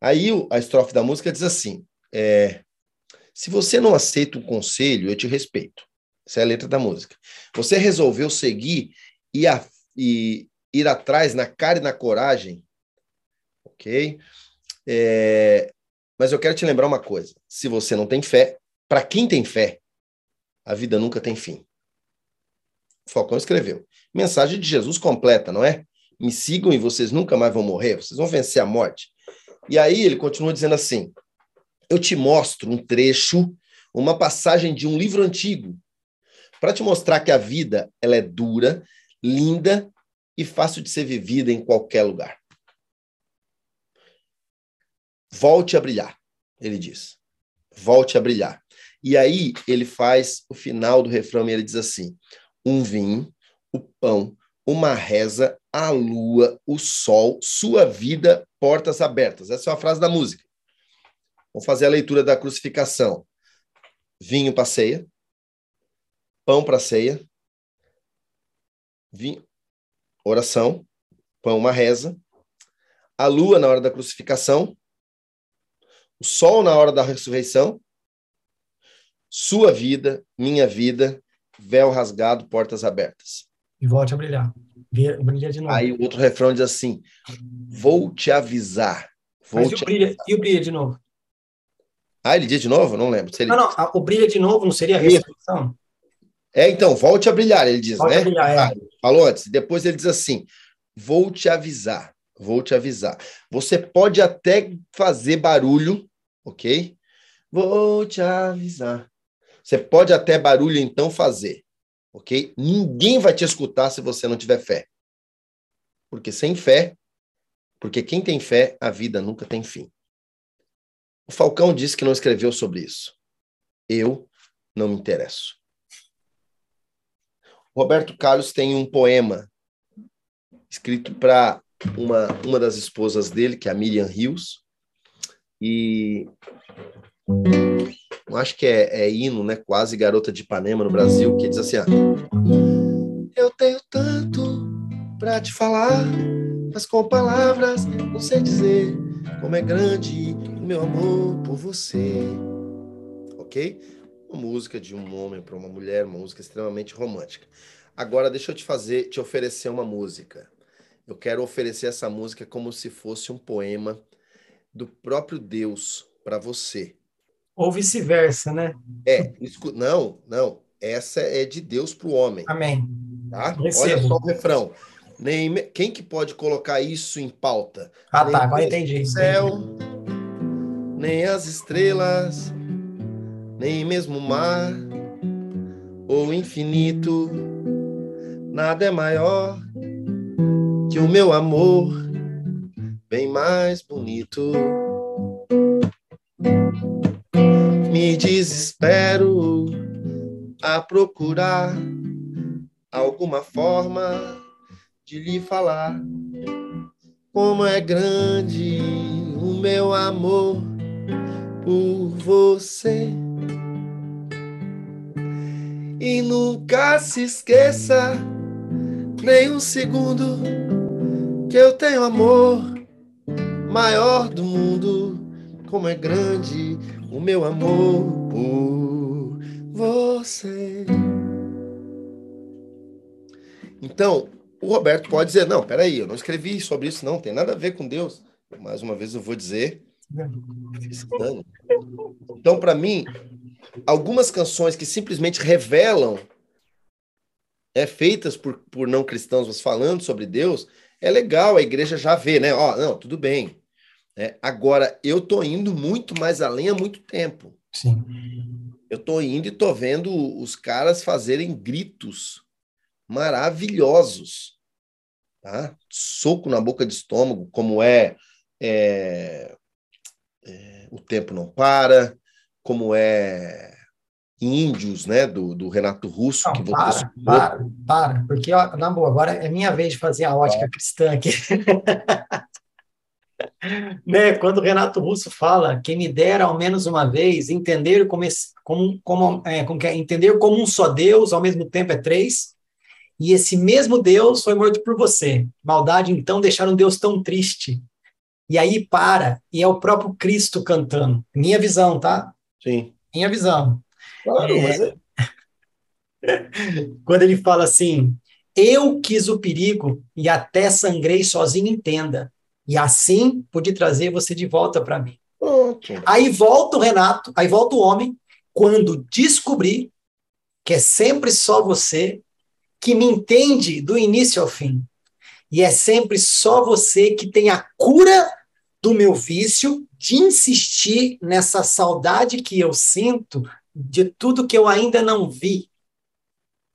Aí a estrofe da música diz assim: é, se você não aceita um conselho, eu te respeito. Essa é a letra da música. Você resolveu seguir e, a, e ir atrás na cara e na coragem, ok? É, mas eu quero te lembrar uma coisa: se você não tem fé, para quem tem fé, a vida nunca tem fim. Falcão escreveu. Mensagem de Jesus completa, não é? Me sigam e vocês nunca mais vão morrer, vocês vão vencer a morte. E aí ele continua dizendo assim: Eu te mostro um trecho, uma passagem de um livro antigo, para te mostrar que a vida ela é dura, linda e fácil de ser vivida em qualquer lugar. Volte a brilhar, ele diz. Volte a brilhar. E aí ele faz o final do refrão e ele diz assim: um vinho, o pão, uma reza, a lua, o sol, sua vida, portas abertas. Essa é a frase da música. Vamos fazer a leitura da crucificação. Vinho para ceia, pão para ceia, vinho, oração, pão, uma reza, a lua na hora da crucificação, o sol na hora da ressurreição, sua vida, minha vida, véu rasgado, portas abertas. E volte a brilhar. Brilha de novo. Aí o outro refrão diz assim: Vou te avisar. Vou Mas te... E, o brilha, e o brilha de novo? Ah, ele diz de novo? Não lembro. Ele... Não, não, o brilha de novo não seria a ressurreição? É, então, volte a brilhar, ele diz, volte né? A brilhar, é. ah, falou antes. Depois ele diz assim: Vou te avisar. Vou te avisar. Você pode até fazer barulho, ok? Vou te avisar. Você pode até barulho então fazer, ok? Ninguém vai te escutar se você não tiver fé. Porque sem fé, porque quem tem fé, a vida nunca tem fim. O Falcão disse que não escreveu sobre isso. Eu não me interesso. Roberto Carlos tem um poema escrito para uma, uma das esposas dele, que é a Miriam Rios, e eu acho que é, é, hino, né? Quase Garota de Ipanema no Brasil, que diz assim: Eu tenho tanto para te falar, mas com palavras não sei dizer como é grande o meu amor por você. Ok? Uma música de um homem para uma mulher, uma música extremamente romântica. Agora deixa eu te fazer, te oferecer uma música. Eu quero oferecer essa música como se fosse um poema do próprio Deus para você. Ou vice-versa, né? É, não, não. Essa é de Deus para o homem. Amém. Tá? Olha só o refrão. Nem, quem que pode colocar isso em pauta? Ah, nem tá, agora entendi. O céu, nem as estrelas, nem mesmo o mar ou infinito, nada é maior que o meu amor, bem mais bonito. Me desespero a procurar alguma forma de lhe falar como é grande o meu amor por você. E nunca se esqueça, nem um segundo, que eu tenho amor maior do mundo. Como é grande o meu amor por você. Então, o Roberto pode dizer: não, peraí, eu não escrevi sobre isso, não, tem nada a ver com Deus. Mais uma vez eu vou dizer. Então, para mim, algumas canções que simplesmente revelam, é feitas por, por não cristãos, mas falando sobre Deus, é legal, a igreja já vê, né? Ó, não, tudo bem. É, agora, eu tô indo muito mais além há muito tempo. Sim. Eu tô indo e tô vendo os caras fazerem gritos maravilhosos. Tá? Soco na boca de estômago, como é, é, é O Tempo Não Para, como é Índios, né, do, do Renato Russo. Não, que para, para, para, porque, ó, na boa, agora é minha vez de fazer a ótica cristã aqui. né, quando o Renato Russo fala quem me dera ao menos uma vez entender como, esse, como, como, é, como é, entender como um só Deus ao mesmo tempo é três e esse mesmo Deus foi morto por você. Maldade então deixar um Deus tão triste. E aí para e é o próprio Cristo cantando. Minha visão tá? Sim. Minha visão. Claro é... mas é... quando ele fala assim eu quis o perigo e até sangrei sozinho entenda e assim pude trazer você de volta para mim. Okay. Aí volta o Renato, aí volta o homem, quando descobri que é sempre só você que me entende do início ao fim. E é sempre só você que tem a cura do meu vício de insistir nessa saudade que eu sinto de tudo que eu ainda não vi.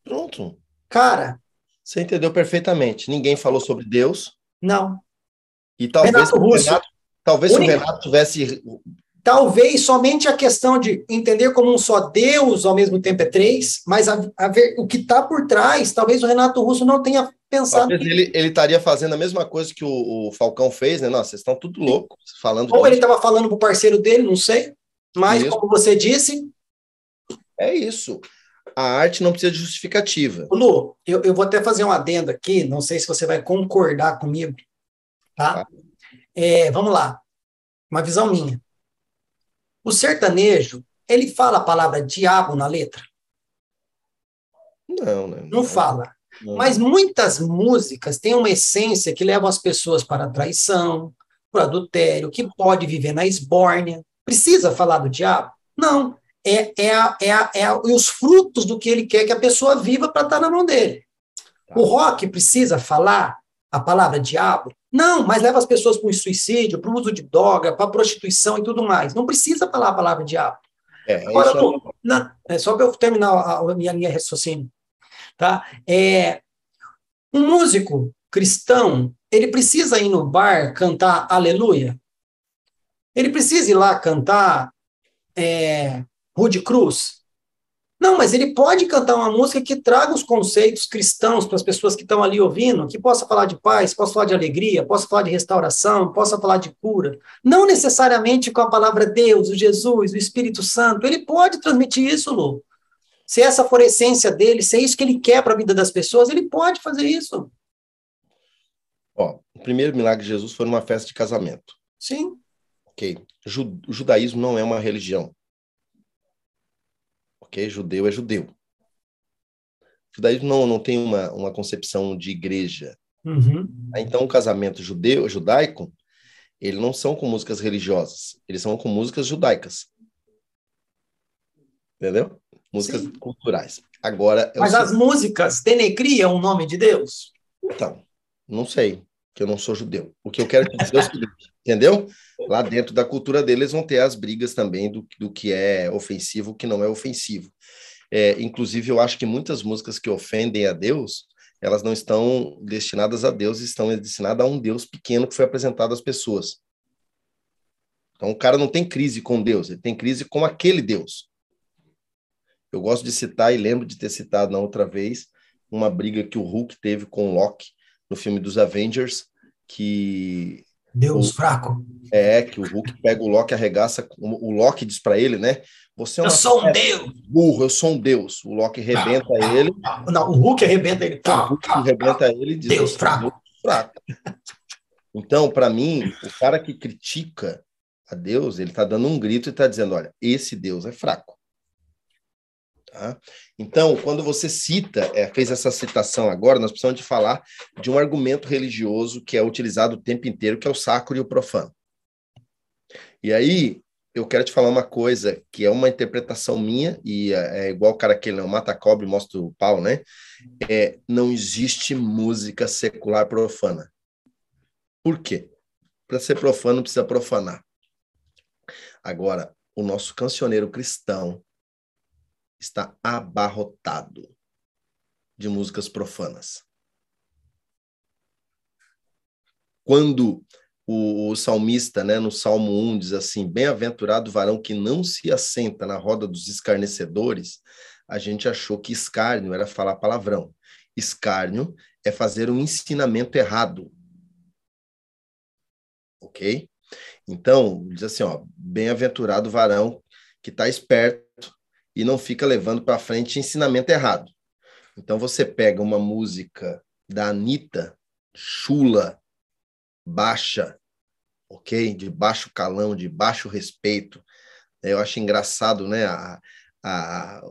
Pronto. Cara. Você entendeu perfeitamente. Ninguém falou sobre Deus. Não. E talvez Renato o Renato, talvez o Renato tivesse. Talvez somente a questão de entender como um só Deus ao mesmo tempo é três, mas a, a ver, o que está por trás, talvez o Renato Russo não tenha pensado. Talvez ele, ele estaria fazendo a mesma coisa que o, o Falcão fez, né? Nossa, vocês estão tudo loucos falando. Ou ele estava falando para o parceiro dele, não sei. Mas, isso. como você disse. É isso. A arte não precisa de justificativa. Lu, eu, eu vou até fazer um adendo aqui, não sei se você vai concordar comigo. Tá? É, vamos lá. Uma visão minha. O sertanejo, ele fala a palavra diabo na letra? Não, né? Não, não fala. Não. Mas muitas músicas têm uma essência que levam as pessoas para a traição, para o adultério, que pode viver na esbórnia. Precisa falar do diabo? Não. É, é, a, é, a, é a, os frutos do que ele quer que a pessoa viva para estar na mão dele. Tá. O rock precisa falar a palavra diabo? Não, mas leva as pessoas para o suicídio, para o uso de droga, para a prostituição e tudo mais. Não precisa falar a palavra diabo. É, Agora, isso... não, é só para eu terminar a, a minha linha de raciocínio. Tá? É, um músico cristão, ele precisa ir no bar cantar aleluia? Ele precisa ir lá cantar é, Rude Cruz? Não, mas ele pode cantar uma música que traga os conceitos cristãos para as pessoas que estão ali ouvindo, que possa falar de paz, possa falar de alegria, possa falar de restauração, possa falar de cura. Não necessariamente com a palavra Deus, o Jesus, o Espírito Santo. Ele pode transmitir isso, Lu. Se essa for a essência dele, se é isso que ele quer para a vida das pessoas, ele pode fazer isso. Ó, o primeiro milagre de Jesus foi numa festa de casamento. Sim. Ok. O judaísmo não é uma religião porque judeu é judeu. O judaísmo não, não tem uma, uma concepção de igreja. Uhum. Então, o casamento judeu, judaico, eles não são com músicas religiosas, eles são com músicas judaicas. Entendeu? Músicas Sim. culturais. Agora. Mas as músicas denegriam o nome de Deus? Então, não sei. que eu não sou judeu. O que eu quero dizer é o seguinte, entendeu? Lá dentro da cultura deles vão ter as brigas também do, do que é ofensivo, o que não é ofensivo. É, inclusive, eu acho que muitas músicas que ofendem a Deus, elas não estão destinadas a Deus, estão destinadas a um Deus pequeno que foi apresentado às pessoas. Então, o cara não tem crise com Deus, ele tem crise com aquele Deus. Eu gosto de citar, e lembro de ter citado na outra vez, uma briga que o Hulk teve com o Loki no filme dos Avengers, que Deus o, fraco. É, que o Hulk pega o Loki, arregaça, o Loki diz para ele, né? Você é eu sou um deus. Burro, eu sou um deus. O Loki arrebenta não, ele. Não, o Hulk arrebenta ele. O Hulk arrebenta ele e diz: Deus fraco. Deus fraco. Então, para mim, o cara que critica a Deus, ele está dando um grito e está dizendo: olha, esse Deus é fraco. Tá? Então, quando você cita, é, fez essa citação agora, nós precisamos de falar de um argumento religioso que é utilizado o tempo inteiro, que é o sacro e o profano. E aí, eu quero te falar uma coisa que é uma interpretação minha, e é, é igual o cara que não mata cobre e mostra o pau, né? É, não existe música secular profana. Por quê? Para ser profano, precisa profanar. Agora, o nosso cancioneiro cristão, está abarrotado de músicas profanas. Quando o, o, salmista, né, no Salmo 1, diz assim: Bem-aventurado varão que não se assenta na roda dos escarnecedores, a gente achou que escárnio era falar palavrão. Escárnio é fazer um ensinamento errado. Ok? Então, diz assim: ó, bem-aventurado varão que está esperto e não fica levando para frente ensinamento errado. Então você pega uma música da Anitta, chula, baixa, ok? De baixo calão, de baixo respeito. Eu acho engraçado, né? A, a,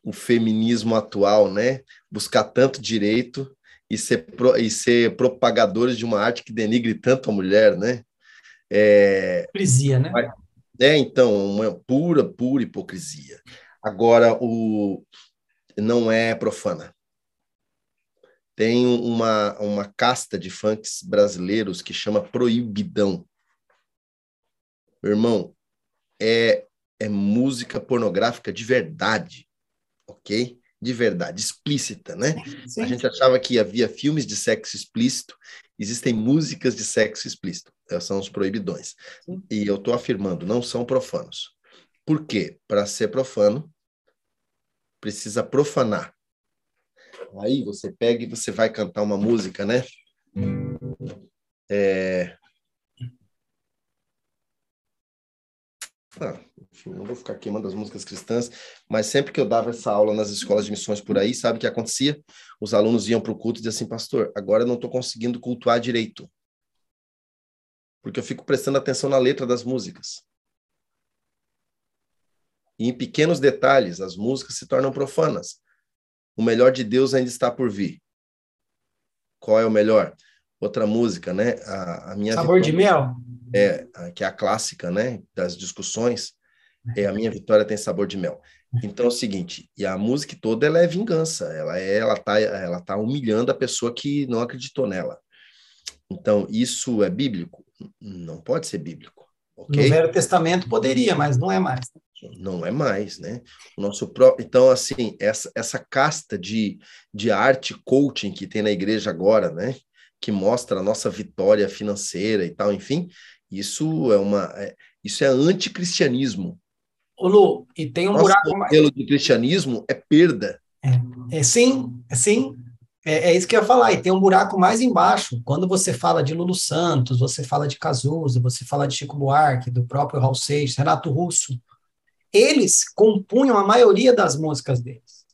o feminismo atual, né? Buscar tanto direito e ser, pro, e ser propagadores de uma arte que denigre tanto a mulher, né? É, hipocrisia, né? É, então, uma pura, pura hipocrisia. Agora, o não é profana. Tem uma, uma casta de funks brasileiros que chama Proibidão. Meu irmão, é, é música pornográfica de verdade, ok? De verdade, explícita, né? Sim. A gente achava que havia filmes de sexo explícito, existem músicas de sexo explícito, são os proibidões. Sim. E eu estou afirmando, não são profanos. Por quê? Para ser profano, precisa profanar. Aí você pega e você vai cantar uma música, né? É... Ah, enfim, não vou ficar queimando as músicas cristãs, mas sempre que eu dava essa aula nas escolas de missões por aí, sabe o que acontecia? Os alunos iam para o culto e diziam assim, pastor, agora eu não estou conseguindo cultuar direito. Porque eu fico prestando atenção na letra das músicas. E em pequenos detalhes, as músicas se tornam profanas. O melhor de Deus ainda está por vir. Qual é o melhor? Outra música, né? A, a minha Sabor vitória, de mel? É, que é a clássica, né? Das discussões. É a minha vitória tem sabor de mel. Então é o seguinte, e a música toda ela é vingança, ela é, ela tá, ela tá humilhando a pessoa que não acreditou nela. Então isso é bíblico? Não pode ser bíblico. Okay? No Velho Testamento poderia, mas não é mais. Não é mais, né? O nosso próprio, então assim, essa, essa casta de, de arte coaching que tem na igreja agora, né? Que mostra a nossa vitória financeira e tal, enfim, isso é uma é, isso é anticristianismo. Ô Lu, e tem um Nosso buraco modelo de cristianismo é perda. É, é sim, é sim. É, é, isso que eu ia falar, e tem um buraco mais embaixo. Quando você fala de Lulu Santos, você fala de Cazuza, você fala de Chico Buarque, do próprio Raul Seixas, Renato Russo, eles compunham a maioria das músicas deles.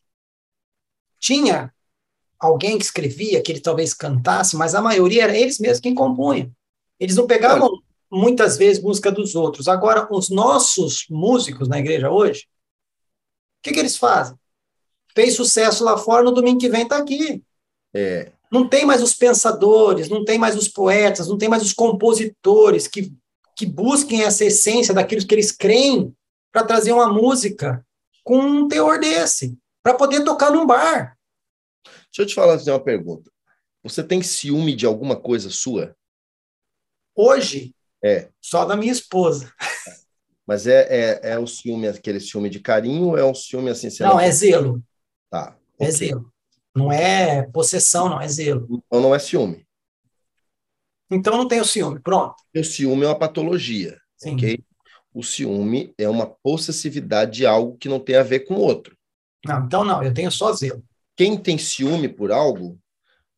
Tinha alguém que escrevia, que ele talvez cantasse, mas a maioria era eles mesmos quem compunham. Eles não pegavam muitas vezes música dos outros. Agora, os nossos músicos na igreja hoje, o que, que eles fazem? Fez sucesso lá fora, no domingo que vem está aqui. É. Não tem mais os pensadores, não tem mais os poetas, não tem mais os compositores que, que busquem essa essência daquilo que eles creem para trazer uma música com um teor desse, para poder tocar num bar. Deixa eu te falar uma pergunta. Você tem ciúme de alguma coisa sua? Hoje, É. só da minha esposa. Mas é, é, é o ciúme, aquele ciúme de carinho, ou é um ciúme assim? você Não, é zelo. Tá. É ok. zelo. Não é possessão, não, é zelo. Então não é ciúme. Então não tenho ciúme. Pronto. O ciúme é uma patologia, Sim. ok? O ciúme é uma possessividade de algo que não tem a ver com o outro. Não, então não, eu tenho só zelo. Quem tem ciúme por algo,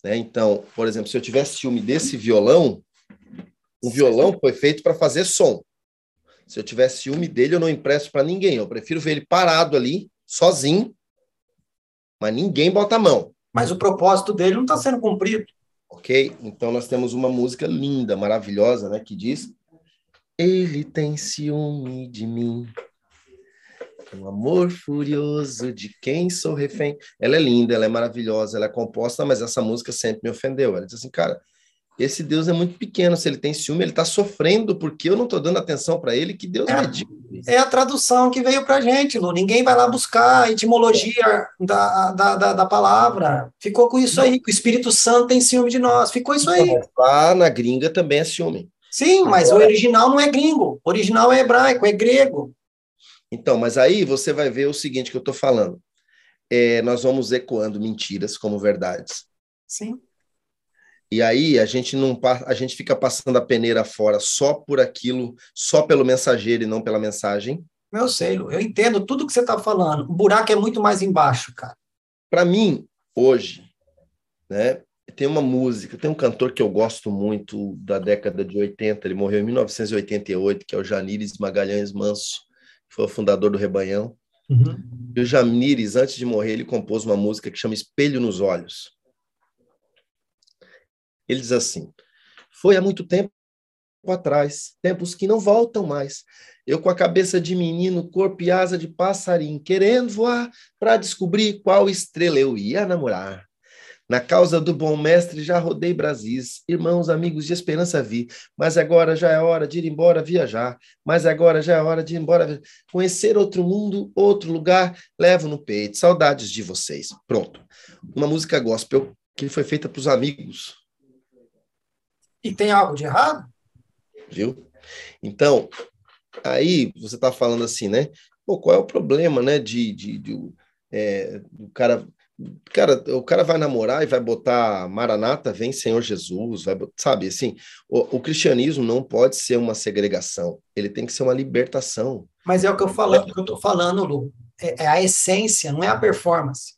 né? Então, por exemplo, se eu tivesse ciúme desse violão, um violão foi feito para fazer som. Se eu tivesse ciúme dele, eu não empresto para ninguém. Eu prefiro ver ele parado ali, sozinho, mas ninguém bota a mão. Mas o propósito dele não está sendo cumprido. Ok? Então nós temos uma música linda, maravilhosa, né? Que diz: Ele tem ciúme de mim. Um amor furioso de quem sou refém. Ela é linda, ela é maravilhosa, ela é composta, mas essa música sempre me ofendeu. Ela diz assim, cara, esse Deus é muito pequeno. Se ele tem ciúme, ele está sofrendo porque eu não estou dando atenção para ele. Que Deus É. medíocre. É a tradução que veio para gente, Lu. Ninguém vai lá buscar a etimologia da, da, da, da palavra. Ficou com isso aí, o Espírito Santo tem ciúme de nós. Ficou isso aí. Lá na gringa também é ciúme. Sim, mas o original não é gringo. O original é hebraico, é grego. Então, mas aí você vai ver o seguinte que eu estou falando. É, nós vamos ecoando mentiras como verdades. Sim. E aí a gente não a gente fica passando a peneira fora só por aquilo, só pelo mensageiro e não pela mensagem. Eu sei. Eu entendo tudo que você está falando. O buraco é muito mais embaixo, cara. Para mim, hoje, né, tem uma música, tem um cantor que eu gosto muito da década de 80, ele morreu em 1988, que é o Janires Magalhães Manso, que foi o fundador do Rebanhão. Uhum. E o Janires, antes de morrer, ele compôs uma música que chama Espelho nos Olhos. Ele diz assim: Foi há muito tempo atrás, tempos que não voltam mais. Eu com a cabeça de menino, corpo e asa de passarinho, querendo voar para descobrir qual estrela eu ia namorar. Na causa do bom mestre já rodei Brasis, irmãos, amigos de esperança vi, mas agora já é hora de ir embora viajar, mas agora já é hora de ir embora conhecer outro mundo, outro lugar, levo no peito, saudades de vocês. Pronto. Uma música gospel que foi feita para os amigos, E tem algo de errado? viu? Então, aí você está falando assim, né? Pô, qual é o problema, né? De, de, de é, o cara, cara, o cara vai namorar e vai botar Maranata, vem Senhor Jesus, vai, sabe? Assim, o, o cristianismo não pode ser uma segregação, ele tem que ser uma libertação. Mas é o que eu falando, que eu estou falando, Lu. É, é a essência, não é a performance.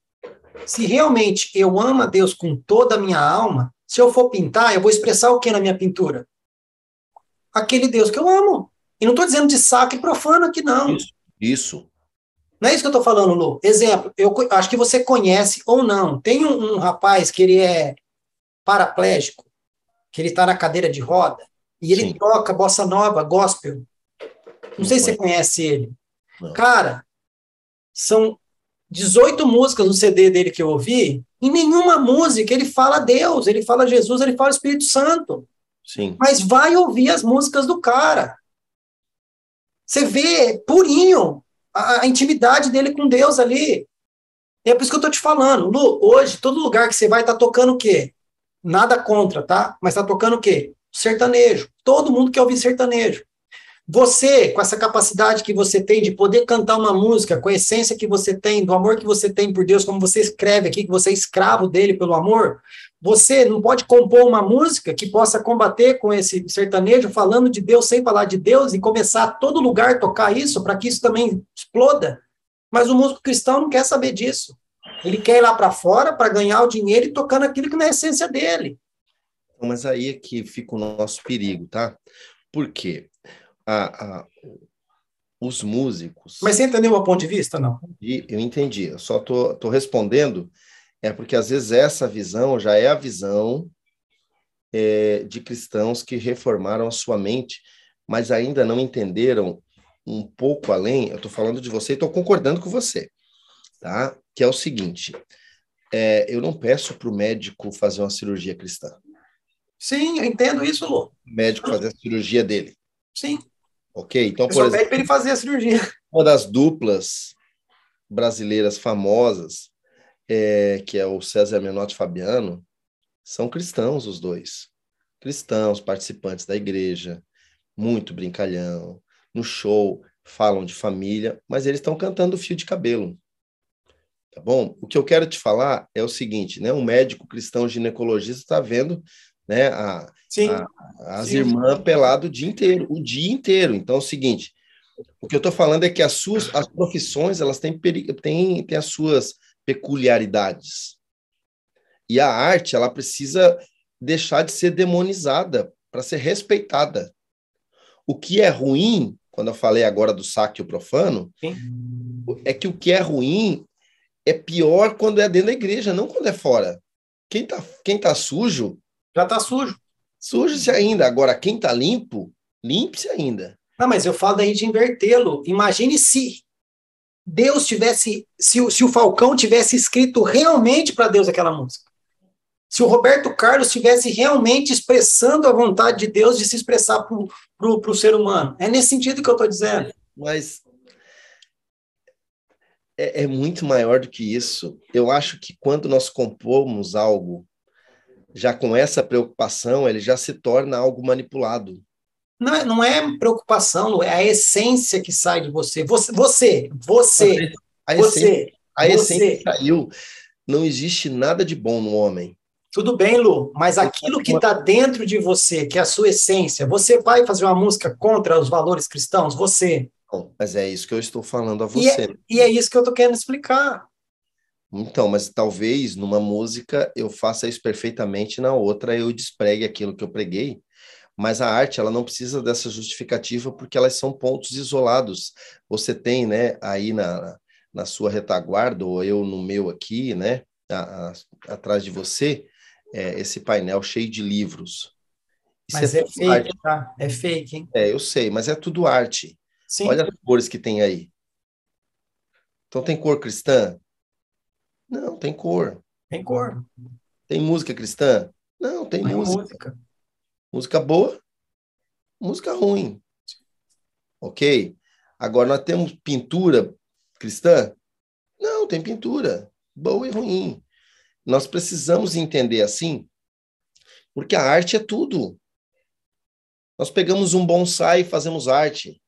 Se realmente eu amo a Deus com toda a minha alma, se eu for pintar, eu vou expressar o que na minha pintura? Aquele Deus que eu amo. E não estou dizendo de sacro e profano aqui, não. Isso. Não é isso que eu estou falando, Lu. Exemplo, eu acho que você conhece ou não. Tem um, um rapaz que ele é paraplégico, que ele está na cadeira de roda, e ele Sim. toca bossa nova, gospel. Não sei se você conhece ele. Não. Cara, são 18 músicas no CD dele que eu ouvi, e nenhuma música ele fala Deus, ele fala Jesus, ele fala Espírito Santo. Sim. Mas vai ouvir as músicas do cara. Você vê purinho a, a intimidade dele com Deus ali. E é por isso que eu tô te falando. Lu, hoje, todo lugar que você vai tá tocando o quê? Nada contra, tá? Mas tá tocando o quê? Sertanejo. Todo mundo quer ouvir sertanejo. Você, com essa capacidade que você tem de poder cantar uma música, com a essência que você tem, do amor que você tem por Deus, como você escreve aqui, que você é escravo dele pelo amor, você não pode compor uma música que possa combater com esse sertanejo falando de Deus sem falar de Deus e começar a todo lugar tocar isso para que isso também exploda. Mas o músico cristão não quer saber disso. Ele quer ir lá para fora para ganhar o dinheiro e tocando aquilo que não é a essência dele. Mas aí é que fica o nosso perigo, tá? Por quê? A, a, os músicos. Mas você entendeu o meu ponto de vista, não? Eu entendi. Eu só tô, tô respondendo é porque às vezes essa visão já é a visão é, de cristãos que reformaram a sua mente, mas ainda não entenderam um pouco além. Eu estou falando de você e estou concordando com você, tá? Que é o seguinte: é, eu não peço para o médico fazer uma cirurgia cristã. Sim, eu entendo isso, Lu. O médico fazer a cirurgia dele, Sim. ok? Então, Eu por exemplo, pede para ele fazer a cirurgia. uma das duplas brasileiras famosas, é, que é o César Menotti Fabiano, são cristãos os dois. Cristãos, participantes da igreja, muito brincalhão. No show, falam de família, mas eles estão cantando fio de cabelo. Tá bom? O que eu quero te falar é o seguinte, né? Um médico cristão ginecologista está vendo né, a, a, as irmãs pelado o dia inteiro, o dia inteiro. Então é o seguinte, o que eu estou falando é que as suas as profissões elas têm, têm, têm as suas peculiaridades. E a arte ela precisa deixar de ser demonizada para ser respeitada. O que é ruim, quando eu falei agora do saque profano, sim. é que o que é ruim é pior quando é dentro da igreja, não quando é fora. Quem tá, quem tá sujo. Já tá sujo. Suje-se ainda. Agora, quem tá limpo, limpe-se ainda. Não, mas eu falo da gente invertê-lo. Imagine se Deus tivesse. Se, se o Falcão tivesse escrito realmente para Deus aquela música. Se o Roberto Carlos estivesse realmente expressando a vontade de Deus de se expressar para o ser humano. É nesse sentido que eu estou dizendo. Mas é, é, muito maior do que isso. Eu acho que quando nós compomos algo já com essa preocupação, ele já se torna algo manipulado. Não é, não é preocupação, é a essência que sai de você. Você, você, você, a você, essência, a você. essência saiu. Não existe nada de bom no homem. Tudo bem, Lu, mas aquilo que está dentro de você, que é a sua essência, você vai fazer uma música contra os valores cristãos? Você. Bom, mas é isso que eu estou falando a você. E é, e é isso que eu estou querendo explicar. Então, mas talvez numa música eu faça isso perfeitamente, na outra eu despregue aquilo que eu preguei. Mas a arte, ela não precisa dessa justificativa porque elas são pontos isolados. Você tem, né, aí na, na sua retaguarda, ou eu no meu aqui, né, a, a, atrás de você, é, esse painel cheio de livros. Isso mas é, é fake, arte. tá? É fake, hein? É, eu sei, mas é tudo arte. Sim. Olha as cores que tem aí. Então tem cor cristã? Não, tem cor. Tem cor. Tem música cristã? Não, tem, tem música. música. Música boa, música ruim. Ok? Agora nós temos pintura cristã? Não, tem pintura, boa e ruim. Nós precisamos entender assim, porque a arte é tudo. Nós pegamos um bonsai e fazemos arte.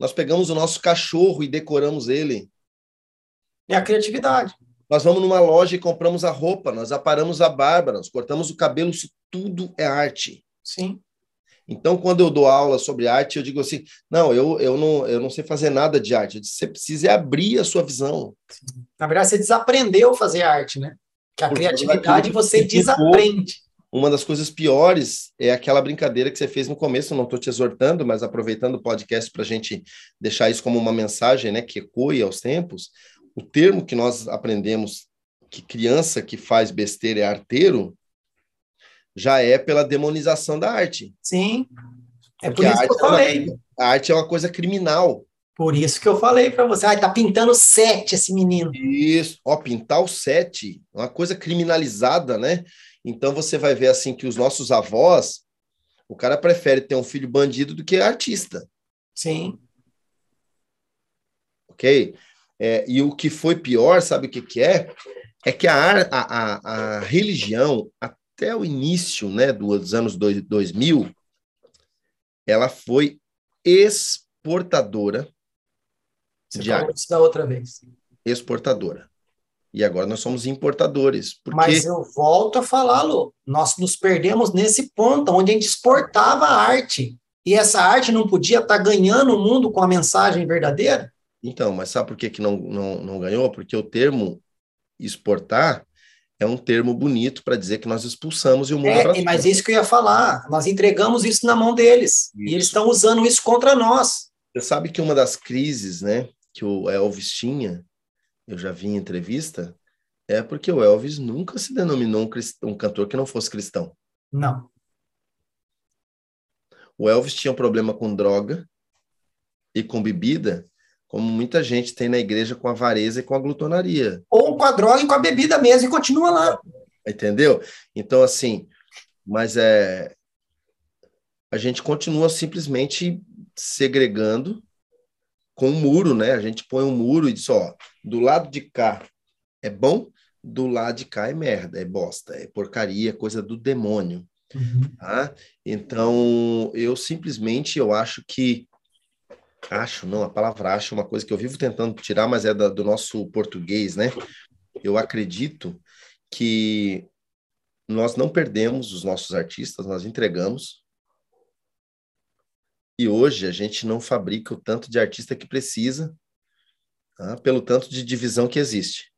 Nós pegamos o nosso cachorro e decoramos ele. É a criatividade. Nós vamos numa loja e compramos a roupa, nós aparamos a barba, nós cortamos o cabelo, tudo é arte. Sim. Então, quando eu dou aula sobre arte, eu digo assim: não, eu, eu, não, eu não sei fazer nada de arte. Disse, você precisa abrir a sua visão. Na verdade, você desaprendeu a fazer arte, né? Que a Porque criatividade você desaprende. Uma das coisas piores é aquela brincadeira que você fez no começo, não estou te exortando, mas aproveitando o podcast para a gente deixar isso como uma mensagem né, que ecoe aos tempos. O termo que nós aprendemos que criança que faz besteira é arteiro já é pela demonização da arte. Sim. É Porque por isso que eu falei. É a arte é uma coisa criminal. Por isso que eu falei para você. Ah, tá pintando sete esse menino. Isso. Ó, pintar o sete é uma coisa criminalizada, né? Então você vai ver assim que os nossos avós, o cara prefere ter um filho bandido do que artista. Sim. Ok? É, e o que foi pior, sabe o que, que é? É que a, a, a, a religião, até o início né, dos anos 2000, ela foi exportadora Você de falou isso da outra vez. Exportadora. E agora nós somos importadores. Porque... Mas eu volto a falá-lo. Nós nos perdemos nesse ponto, onde a gente exportava a arte. E essa arte não podia estar tá ganhando o mundo com a mensagem verdadeira? Então, mas sabe por que, que não, não, não ganhou? Porque o termo exportar é um termo bonito para dizer que nós expulsamos e o mundo é, Mas é isso que eu ia falar. Nós entregamos isso na mão deles. Isso. E eles estão usando isso contra nós. Você sabe que uma das crises né, que o Elvis tinha eu já vi em entrevista, é porque o Elvis nunca se denominou um, um cantor que não fosse cristão. Não. O Elvis tinha um problema com droga e com bebida, como muita gente tem na igreja com a avareza e com a glutonaria. Ou com a droga e com a bebida mesmo e continua lá. Entendeu? Então, assim, mas é. A gente continua simplesmente segregando com um muro, né? A gente põe um muro e diz, ó, do lado de cá é bom, do lado de cá é merda, é bosta, é porcaria, é coisa do demônio. Uhum. Tá? Então, eu simplesmente eu acho que acho, não, a palavra acho é uma coisa que eu vivo tentando tirar, mas é da, do nosso português, né? Eu acredito que nós não perdemos os nossos artistas, nós entregamos. E hoje a gente não fabrica o tanto de artista que precisa, tá? pelo tanto de divisão que existe.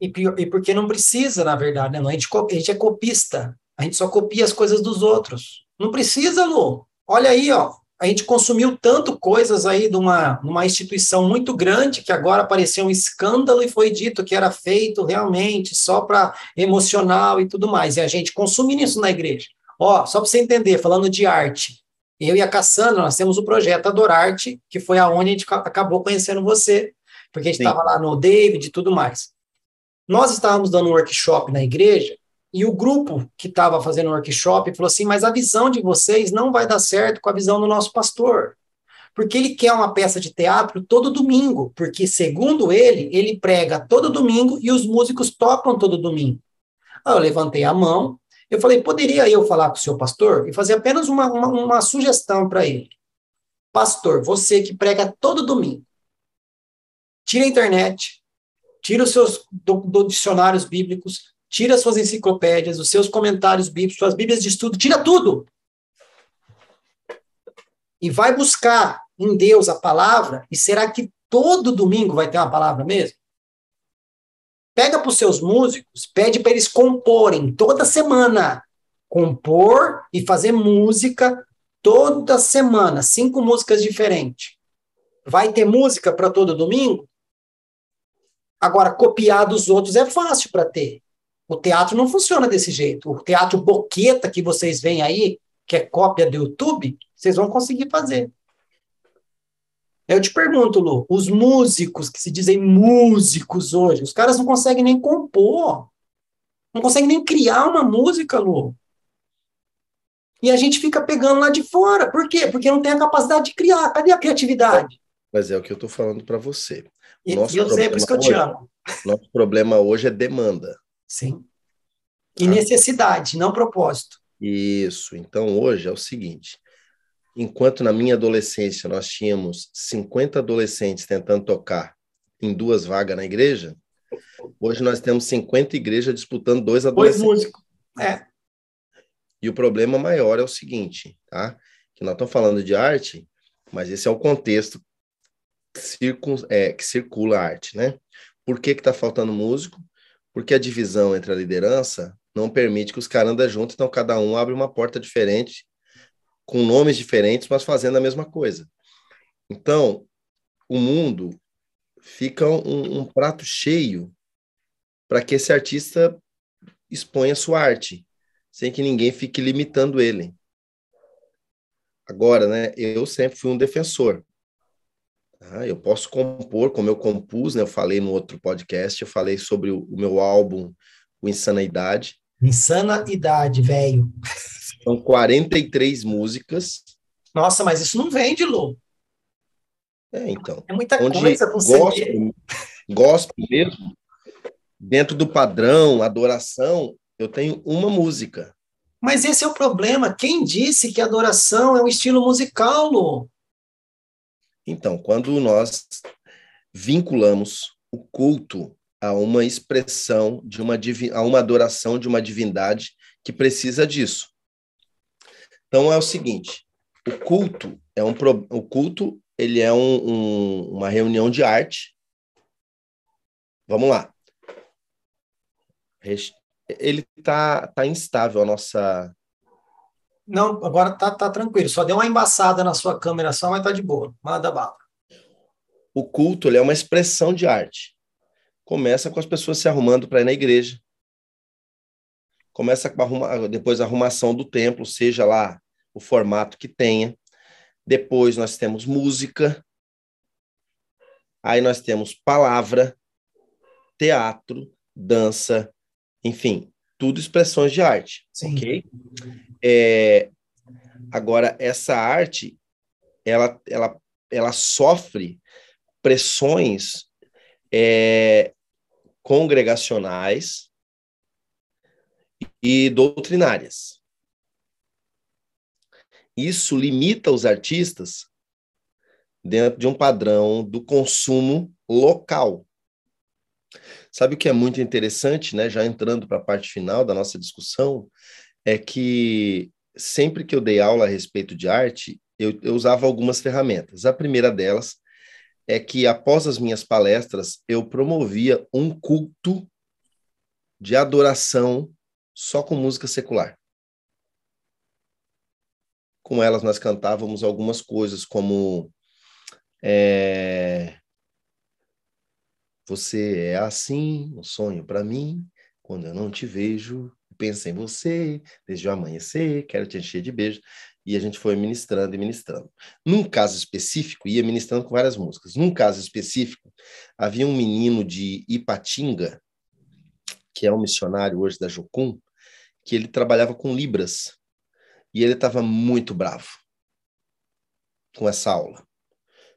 E, e porque não precisa, na verdade, né? A gente, a gente é copista. A gente só copia as coisas dos outros. Não precisa, Lu. Olha aí, ó. A gente consumiu tanto coisas aí de uma, uma instituição muito grande que agora apareceu um escândalo e foi dito que era feito realmente só para emocional e tudo mais. E a gente consumindo isso na igreja. Ó, só para você entender, falando de arte, eu e a Cassandra, nós temos o projeto Adorarte, que foi aonde a gente acabou conhecendo você, porque a gente estava lá no David e tudo mais. Nós estávamos dando um workshop na igreja e o grupo que estava fazendo o workshop falou assim: Mas a visão de vocês não vai dar certo com a visão do nosso pastor. Porque ele quer uma peça de teatro todo domingo. Porque, segundo ele, ele prega todo domingo e os músicos tocam todo domingo. Aí eu levantei a mão, eu falei: Poderia eu falar com o seu pastor? E fazer apenas uma, uma, uma sugestão para ele. Pastor, você que prega todo domingo, tira a internet, tira os seus do, do dicionários bíblicos, tira suas enciclopédias, os seus comentários bíblicos, suas bíblias de estudo, tira tudo. E vai buscar em Deus a palavra, e será que todo domingo vai ter uma palavra mesmo? Pega para os seus músicos, pede para eles comporem toda semana. Compor e fazer música toda semana, cinco músicas diferentes. Vai ter música para todo domingo? Agora, copiar dos outros é fácil para ter. O teatro não funciona desse jeito. O teatro boqueta que vocês veem aí, que é cópia do YouTube, vocês vão conseguir fazer. Eu te pergunto, Lu, os músicos que se dizem músicos hoje, os caras não conseguem nem compor. Não conseguem nem criar uma música, Lu. E a gente fica pegando lá de fora. Por quê? Porque não tem a capacidade de criar. Cadê a criatividade? Mas é o que eu estou falando para você. E eu sei, por isso que eu te amo. Nosso problema hoje é demanda. Sim. E ah. necessidade, não propósito. Isso. Então, hoje é o seguinte: enquanto na minha adolescência nós tínhamos 50 adolescentes tentando tocar em duas vagas na igreja, hoje nós temos 50 igrejas disputando dois adolescentes. Dois músicos. É. E o problema maior é o seguinte, tá? Que nós estamos falando de arte, mas esse é o contexto circun, é, que circula a arte, né? Por que está faltando músico? Porque a divisão entre a liderança não permite que os caras andem juntos, então cada um abre uma porta diferente, com nomes diferentes, mas fazendo a mesma coisa. Então, o mundo fica um, um prato cheio para que esse artista exponha sua arte, sem que ninguém fique limitando ele. Agora, né, eu sempre fui um defensor. Ah, eu posso compor como eu compus, né? Eu falei no outro podcast, eu falei sobre o, o meu álbum, o Insana Idade. Insana Idade, velho. São 43 músicas. Nossa, mas isso não vende, Lu. É, então. É muita Onde coisa com gospel, gospel mesmo, dentro do padrão, adoração, eu tenho uma música. Mas esse é o problema. Quem disse que adoração é um estilo musical, Lu? Então, quando nós vinculamos o culto a uma expressão de uma a uma adoração de uma divindade que precisa disso. Então é o seguinte, o culto é um o culto ele é um, um, uma reunião de arte. Vamos lá. Ele tá tá instável a nossa não, agora tá, tá tranquilo. Só deu uma embaçada na sua câmera só, mas tá de boa. Manda bala. O culto é uma expressão de arte. Começa com as pessoas se arrumando para ir na igreja. Começa com arruma, depois a arrumação do templo, seja lá o formato que tenha. Depois nós temos música. Aí nós temos palavra, teatro, dança, enfim, tudo expressões de arte, Sim. ok? É, agora, essa arte, ela, ela, ela sofre pressões é, congregacionais e doutrinárias. Isso limita os artistas dentro de um padrão do consumo local. Sabe o que é muito interessante, né? Já entrando para a parte final da nossa discussão, é que sempre que eu dei aula a respeito de arte, eu, eu usava algumas ferramentas. A primeira delas é que após as minhas palestras, eu promovia um culto de adoração só com música secular. Com elas nós cantávamos algumas coisas como é, você é assim, um sonho para mim, quando eu não te vejo, penso em você, desde o amanhecer, quero te encher de beijos. E a gente foi ministrando e ministrando. Num caso específico, ia ministrando com várias músicas. Num caso específico, havia um menino de Ipatinga, que é um missionário hoje da Jocum, que ele trabalhava com Libras. E ele estava muito bravo com essa aula.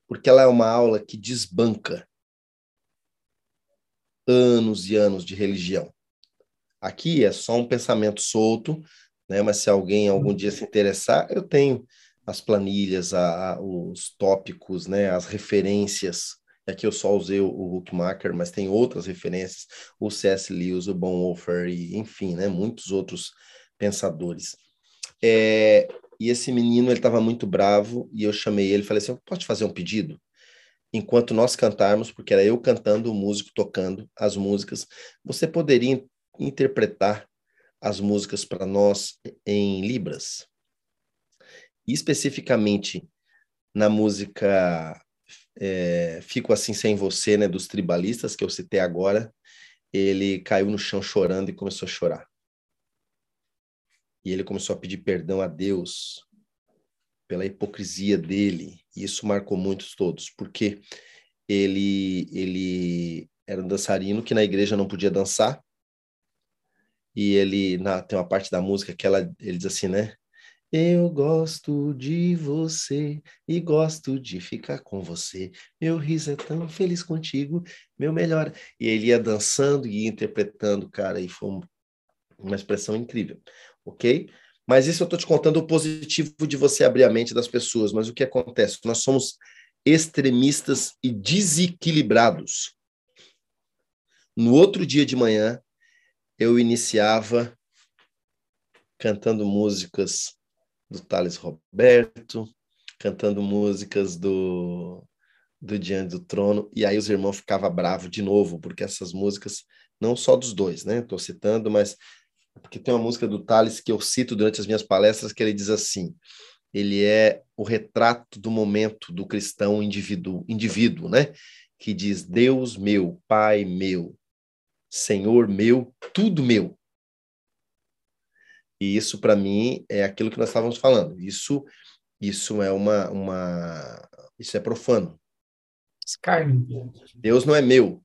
Porque ela é uma aula que desbanca anos e anos de religião. Aqui é só um pensamento solto, né? mas se alguém algum dia se interessar, eu tenho as planilhas, a, a, os tópicos, né? as referências. Aqui eu só usei o, o mas tem outras referências, o C.S. Lewis, o Bonhoeffer, e, enfim, né? muitos outros pensadores. É, e esse menino, ele estava muito bravo, e eu chamei ele e falei assim, pode fazer um pedido? enquanto nós cantarmos, porque era eu cantando, o músico tocando as músicas, você poderia interpretar as músicas para nós em Libras? E especificamente na música é, Fico Assim Sem Você, né, dos tribalistas, que eu citei agora, ele caiu no chão chorando e começou a chorar. E ele começou a pedir perdão a Deus pela hipocrisia dele. E isso marcou muitos todos, porque ele ele era um dançarino que na igreja não podia dançar. E ele na, tem uma parte da música que ela, ele diz assim, né? Eu gosto de você e gosto de ficar com você. Meu riso é tão feliz contigo, meu melhor. E ele ia dançando e interpretando, cara, e foi uma expressão incrível, ok? Mas isso eu estou te contando o positivo de você abrir a mente das pessoas. Mas o que acontece? Nós somos extremistas e desequilibrados. No outro dia de manhã, eu iniciava cantando músicas do Thales Roberto, cantando músicas do, do Diante do Trono, e aí os irmãos ficavam bravos de novo, porque essas músicas, não só dos dois, né? Estou citando, mas porque tem uma música do Thales que eu cito durante as minhas palestras que ele diz assim: ele é o retrato do momento do cristão indivíduo, indivíduo, né? Que diz: Deus meu, Pai meu, Senhor meu, tudo meu. E isso para mim é aquilo que nós estávamos falando. Isso isso é uma uma isso é profano. Carne. Deus não é meu.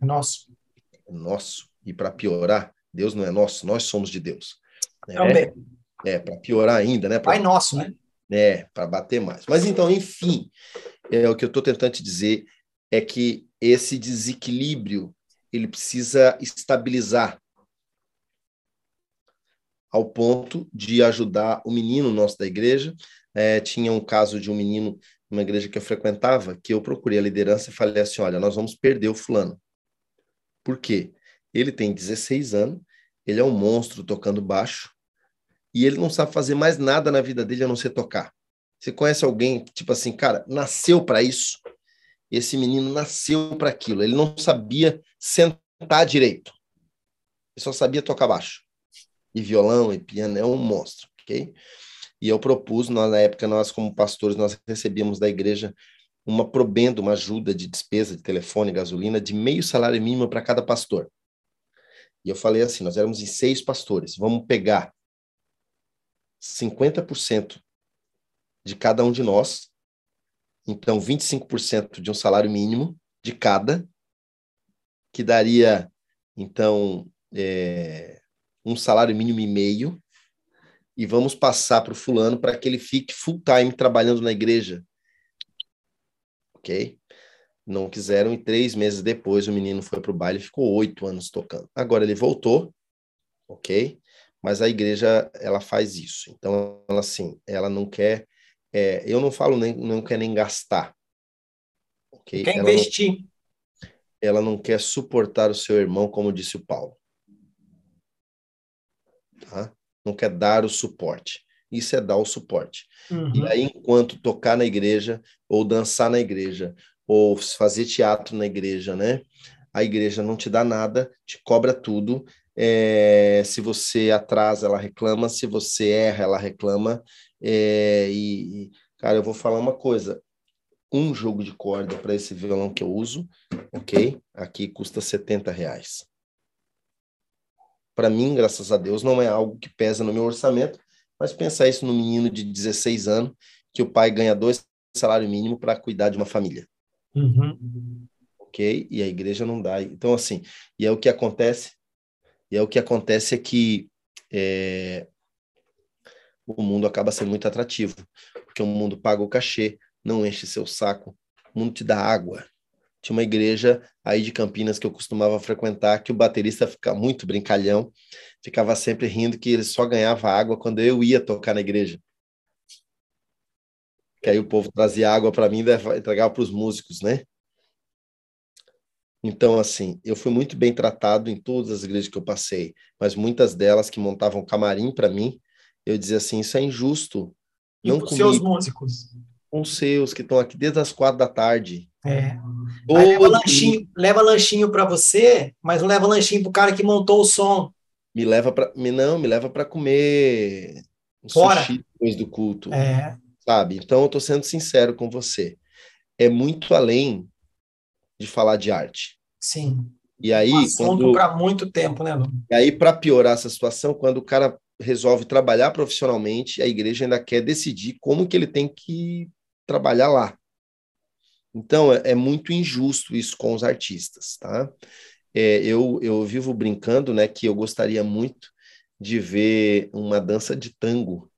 É nosso. É nosso. E para piorar, Deus não é nosso, nós somos de Deus. Né? Também. É, para piorar ainda, né? Pra, Pai nosso, né? É, para bater mais. Mas então, enfim, é, o que eu estou tentando te dizer é que esse desequilíbrio ele precisa estabilizar ao ponto de ajudar o menino nosso da igreja. É, tinha um caso de um menino numa igreja que eu frequentava, que eu procurei a liderança e falei assim: olha, nós vamos perder o fulano. Por quê? Ele tem 16 anos, ele é um monstro tocando baixo, e ele não sabe fazer mais nada na vida dele a não ser tocar. Você conhece alguém, tipo assim, cara, nasceu para isso? Esse menino nasceu para aquilo. Ele não sabia sentar direito. Ele só sabia tocar baixo. E violão e piano é um monstro, ok? E eu propus, nós, na época, nós como pastores, nós recebíamos da igreja uma probenda, uma ajuda de despesa de telefone, gasolina, de meio salário mínimo para cada pastor. E eu falei assim: nós éramos em seis pastores, vamos pegar 50% de cada um de nós, então 25% de um salário mínimo de cada, que daria, então, é, um salário mínimo e meio, e vamos passar para o fulano para que ele fique full time trabalhando na igreja. Ok? não quiseram, e três meses depois o menino foi para o baile e ficou oito anos tocando. Agora ele voltou, ok? Mas a igreja, ela faz isso. Então, ela assim, ela não quer, é, eu não falo nem, não quer nem gastar, ok? Quer ela investir. Não, ela não quer suportar o seu irmão, como disse o Paulo. Tá? Não quer dar o suporte. Isso é dar o suporte. Uhum. E aí, enquanto tocar na igreja, ou dançar na igreja, ou fazer teatro na igreja, né? A igreja não te dá nada, te cobra tudo. É, se você atrasa, ela reclama. Se você erra, ela reclama. É, e, cara, eu vou falar uma coisa. Um jogo de corda para esse violão que eu uso, ok? Aqui custa 70 reais. Para mim, graças a Deus, não é algo que pesa no meu orçamento, mas pensar isso no menino de 16 anos, que o pai ganha dois salário mínimo para cuidar de uma família. Uhum. Ok? E a igreja não dá. Então, assim, e é o que acontece. E é o que acontece é que é, o mundo acaba sendo muito atrativo, porque o mundo paga o cachê, não enche seu saco, o mundo te dá água. Tinha uma igreja aí de Campinas que eu costumava frequentar, que o baterista ficava muito brincalhão, ficava sempre rindo que ele só ganhava água quando eu ia tocar na igreja que aí o povo trazia água para mim e entregava para os músicos, né? Então, assim, eu fui muito bem tratado em todas as igrejas que eu passei, mas muitas delas que montavam camarim para mim, eu dizia assim, isso é injusto. E não com seus músicos. Com seus, que estão aqui desde as quatro da tarde. É. leva lanchinho, leva lanchinho para você, mas não leva lanchinho pro cara que montou o som. Me leva para, não, me leva para comer um Fora. sushi depois do culto. É sabe? Então, eu estou sendo sincero com você. É muito além de falar de arte. Sim. E aí, um assunto para muito tempo, né, Lu? E aí, para piorar essa situação, quando o cara resolve trabalhar profissionalmente, a igreja ainda quer decidir como que ele tem que trabalhar lá. Então, é, é muito injusto isso com os artistas, tá? É, eu, eu vivo brincando, né, que eu gostaria muito de ver uma dança de tango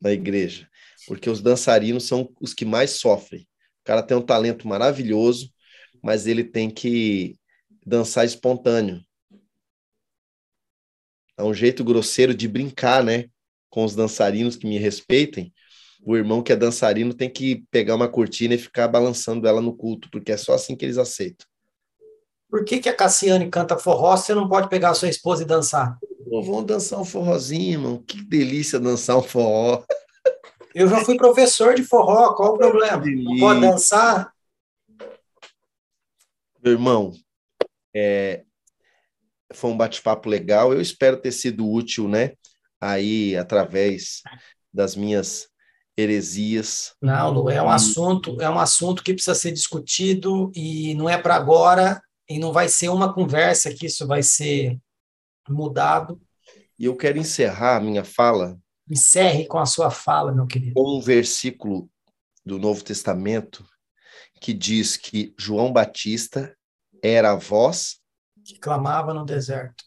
na igreja, porque os dançarinos são os que mais sofrem. O cara tem um talento maravilhoso, mas ele tem que dançar espontâneo. É um jeito grosseiro de brincar, né? Com os dançarinos que me respeitem. O irmão que é dançarino tem que pegar uma cortina e ficar balançando ela no culto, porque é só assim que eles aceitam. Por que, que a Cassiane canta forró se você não pode pegar a sua esposa e dançar? Pô, vamos dançar um forrozinho, irmão. Que delícia dançar um forró. Eu já fui professor de forró, qual o problema? Não pode dançar? Meu irmão, é, foi um bate-papo legal. Eu espero ter sido útil, né? Aí, através das minhas heresias. Não, Lu, é um assunto, é um assunto que precisa ser discutido e não é para agora e não vai ser uma conversa que isso vai ser mudado. E eu quero encerrar a minha fala. Encerre com a sua fala, meu querido. Um versículo do Novo Testamento que diz que João Batista era a voz que clamava no deserto.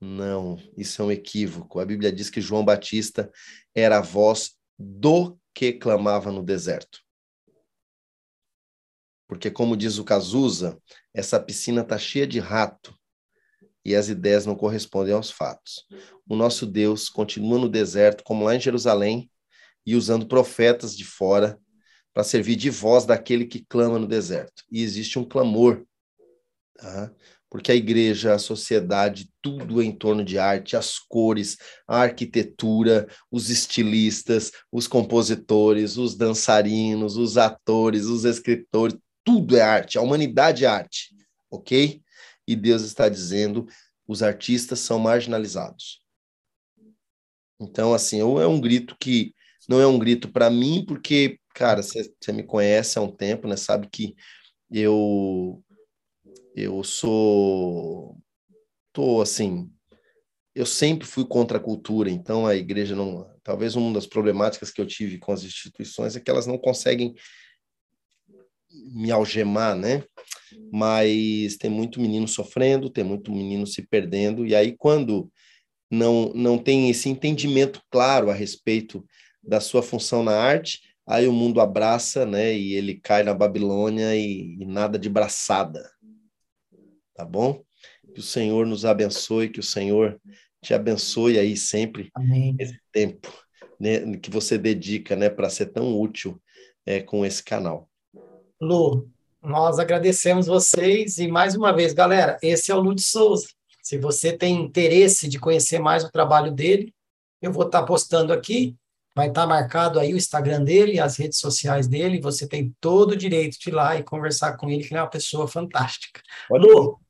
Não, isso é um equívoco. A Bíblia diz que João Batista era a voz do que clamava no deserto. Porque, como diz o Cazuza, essa piscina está cheia de rato e as ideias não correspondem aos fatos. O nosso Deus continua no deserto, como lá em Jerusalém, e usando profetas de fora para servir de voz daquele que clama no deserto. E existe um clamor, tá? porque a igreja, a sociedade, tudo em torno de arte, as cores, a arquitetura, os estilistas, os compositores, os dançarinos, os atores, os escritores, tudo é arte, a humanidade é arte, ok? E Deus está dizendo: os artistas são marginalizados. Então, assim, é um grito que não é um grito para mim, porque, cara, você me conhece há um tempo, né? Sabe que eu eu sou tô assim, eu sempre fui contra a cultura, então a igreja não, talvez uma das problemáticas que eu tive com as instituições é que elas não conseguem me algemar, né? Mas tem muito menino sofrendo, tem muito menino se perdendo, e aí quando não, não tem esse entendimento claro a respeito da sua função na arte, aí o mundo abraça, né? E ele cai na Babilônia e, e nada de braçada. Tá bom? Que o Senhor nos abençoe, que o Senhor te abençoe aí sempre Amém. esse tempo né, que você dedica, né, para ser tão útil é, com esse canal. Lu, nós agradecemos vocês e mais uma vez, galera, esse é o Lu de Souza. Se você tem interesse de conhecer mais o trabalho dele, eu vou estar postando aqui, vai estar marcado aí o Instagram dele, as redes sociais dele, você tem todo o direito de ir lá e conversar com ele, que ele é uma pessoa fantástica. Pode Lu,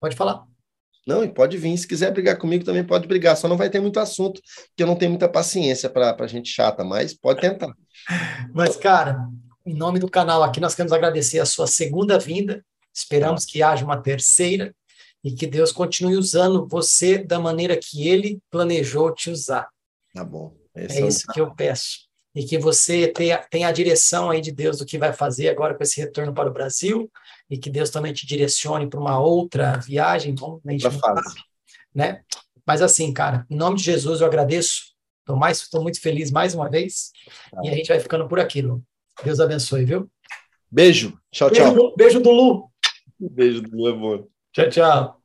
pode falar. Não, e pode vir. Se quiser brigar comigo, também pode brigar. Só não vai ter muito assunto, porque eu não tenho muita paciência para gente chata, mas pode tentar. Mas, cara, em nome do canal aqui, nós queremos agradecer a sua segunda vinda. Esperamos que haja uma terceira e que Deus continue usando você da maneira que Ele planejou te usar. Tá bom. Esse é, é isso que eu peço. E que você tenha, tenha a direção aí de Deus do que vai fazer agora com esse retorno para o Brasil e que Deus também te direcione para uma outra viagem, bom, a gente não sabe, né? Mas assim, cara, em nome de Jesus eu agradeço. Estou mais, estou muito feliz mais uma vez. Tá. E a gente vai ficando por aquilo. Deus abençoe, viu? Beijo. Tchau, beijo tchau. Beijo do Lu. Beijo do Lu, é bom. Tchau, tchau.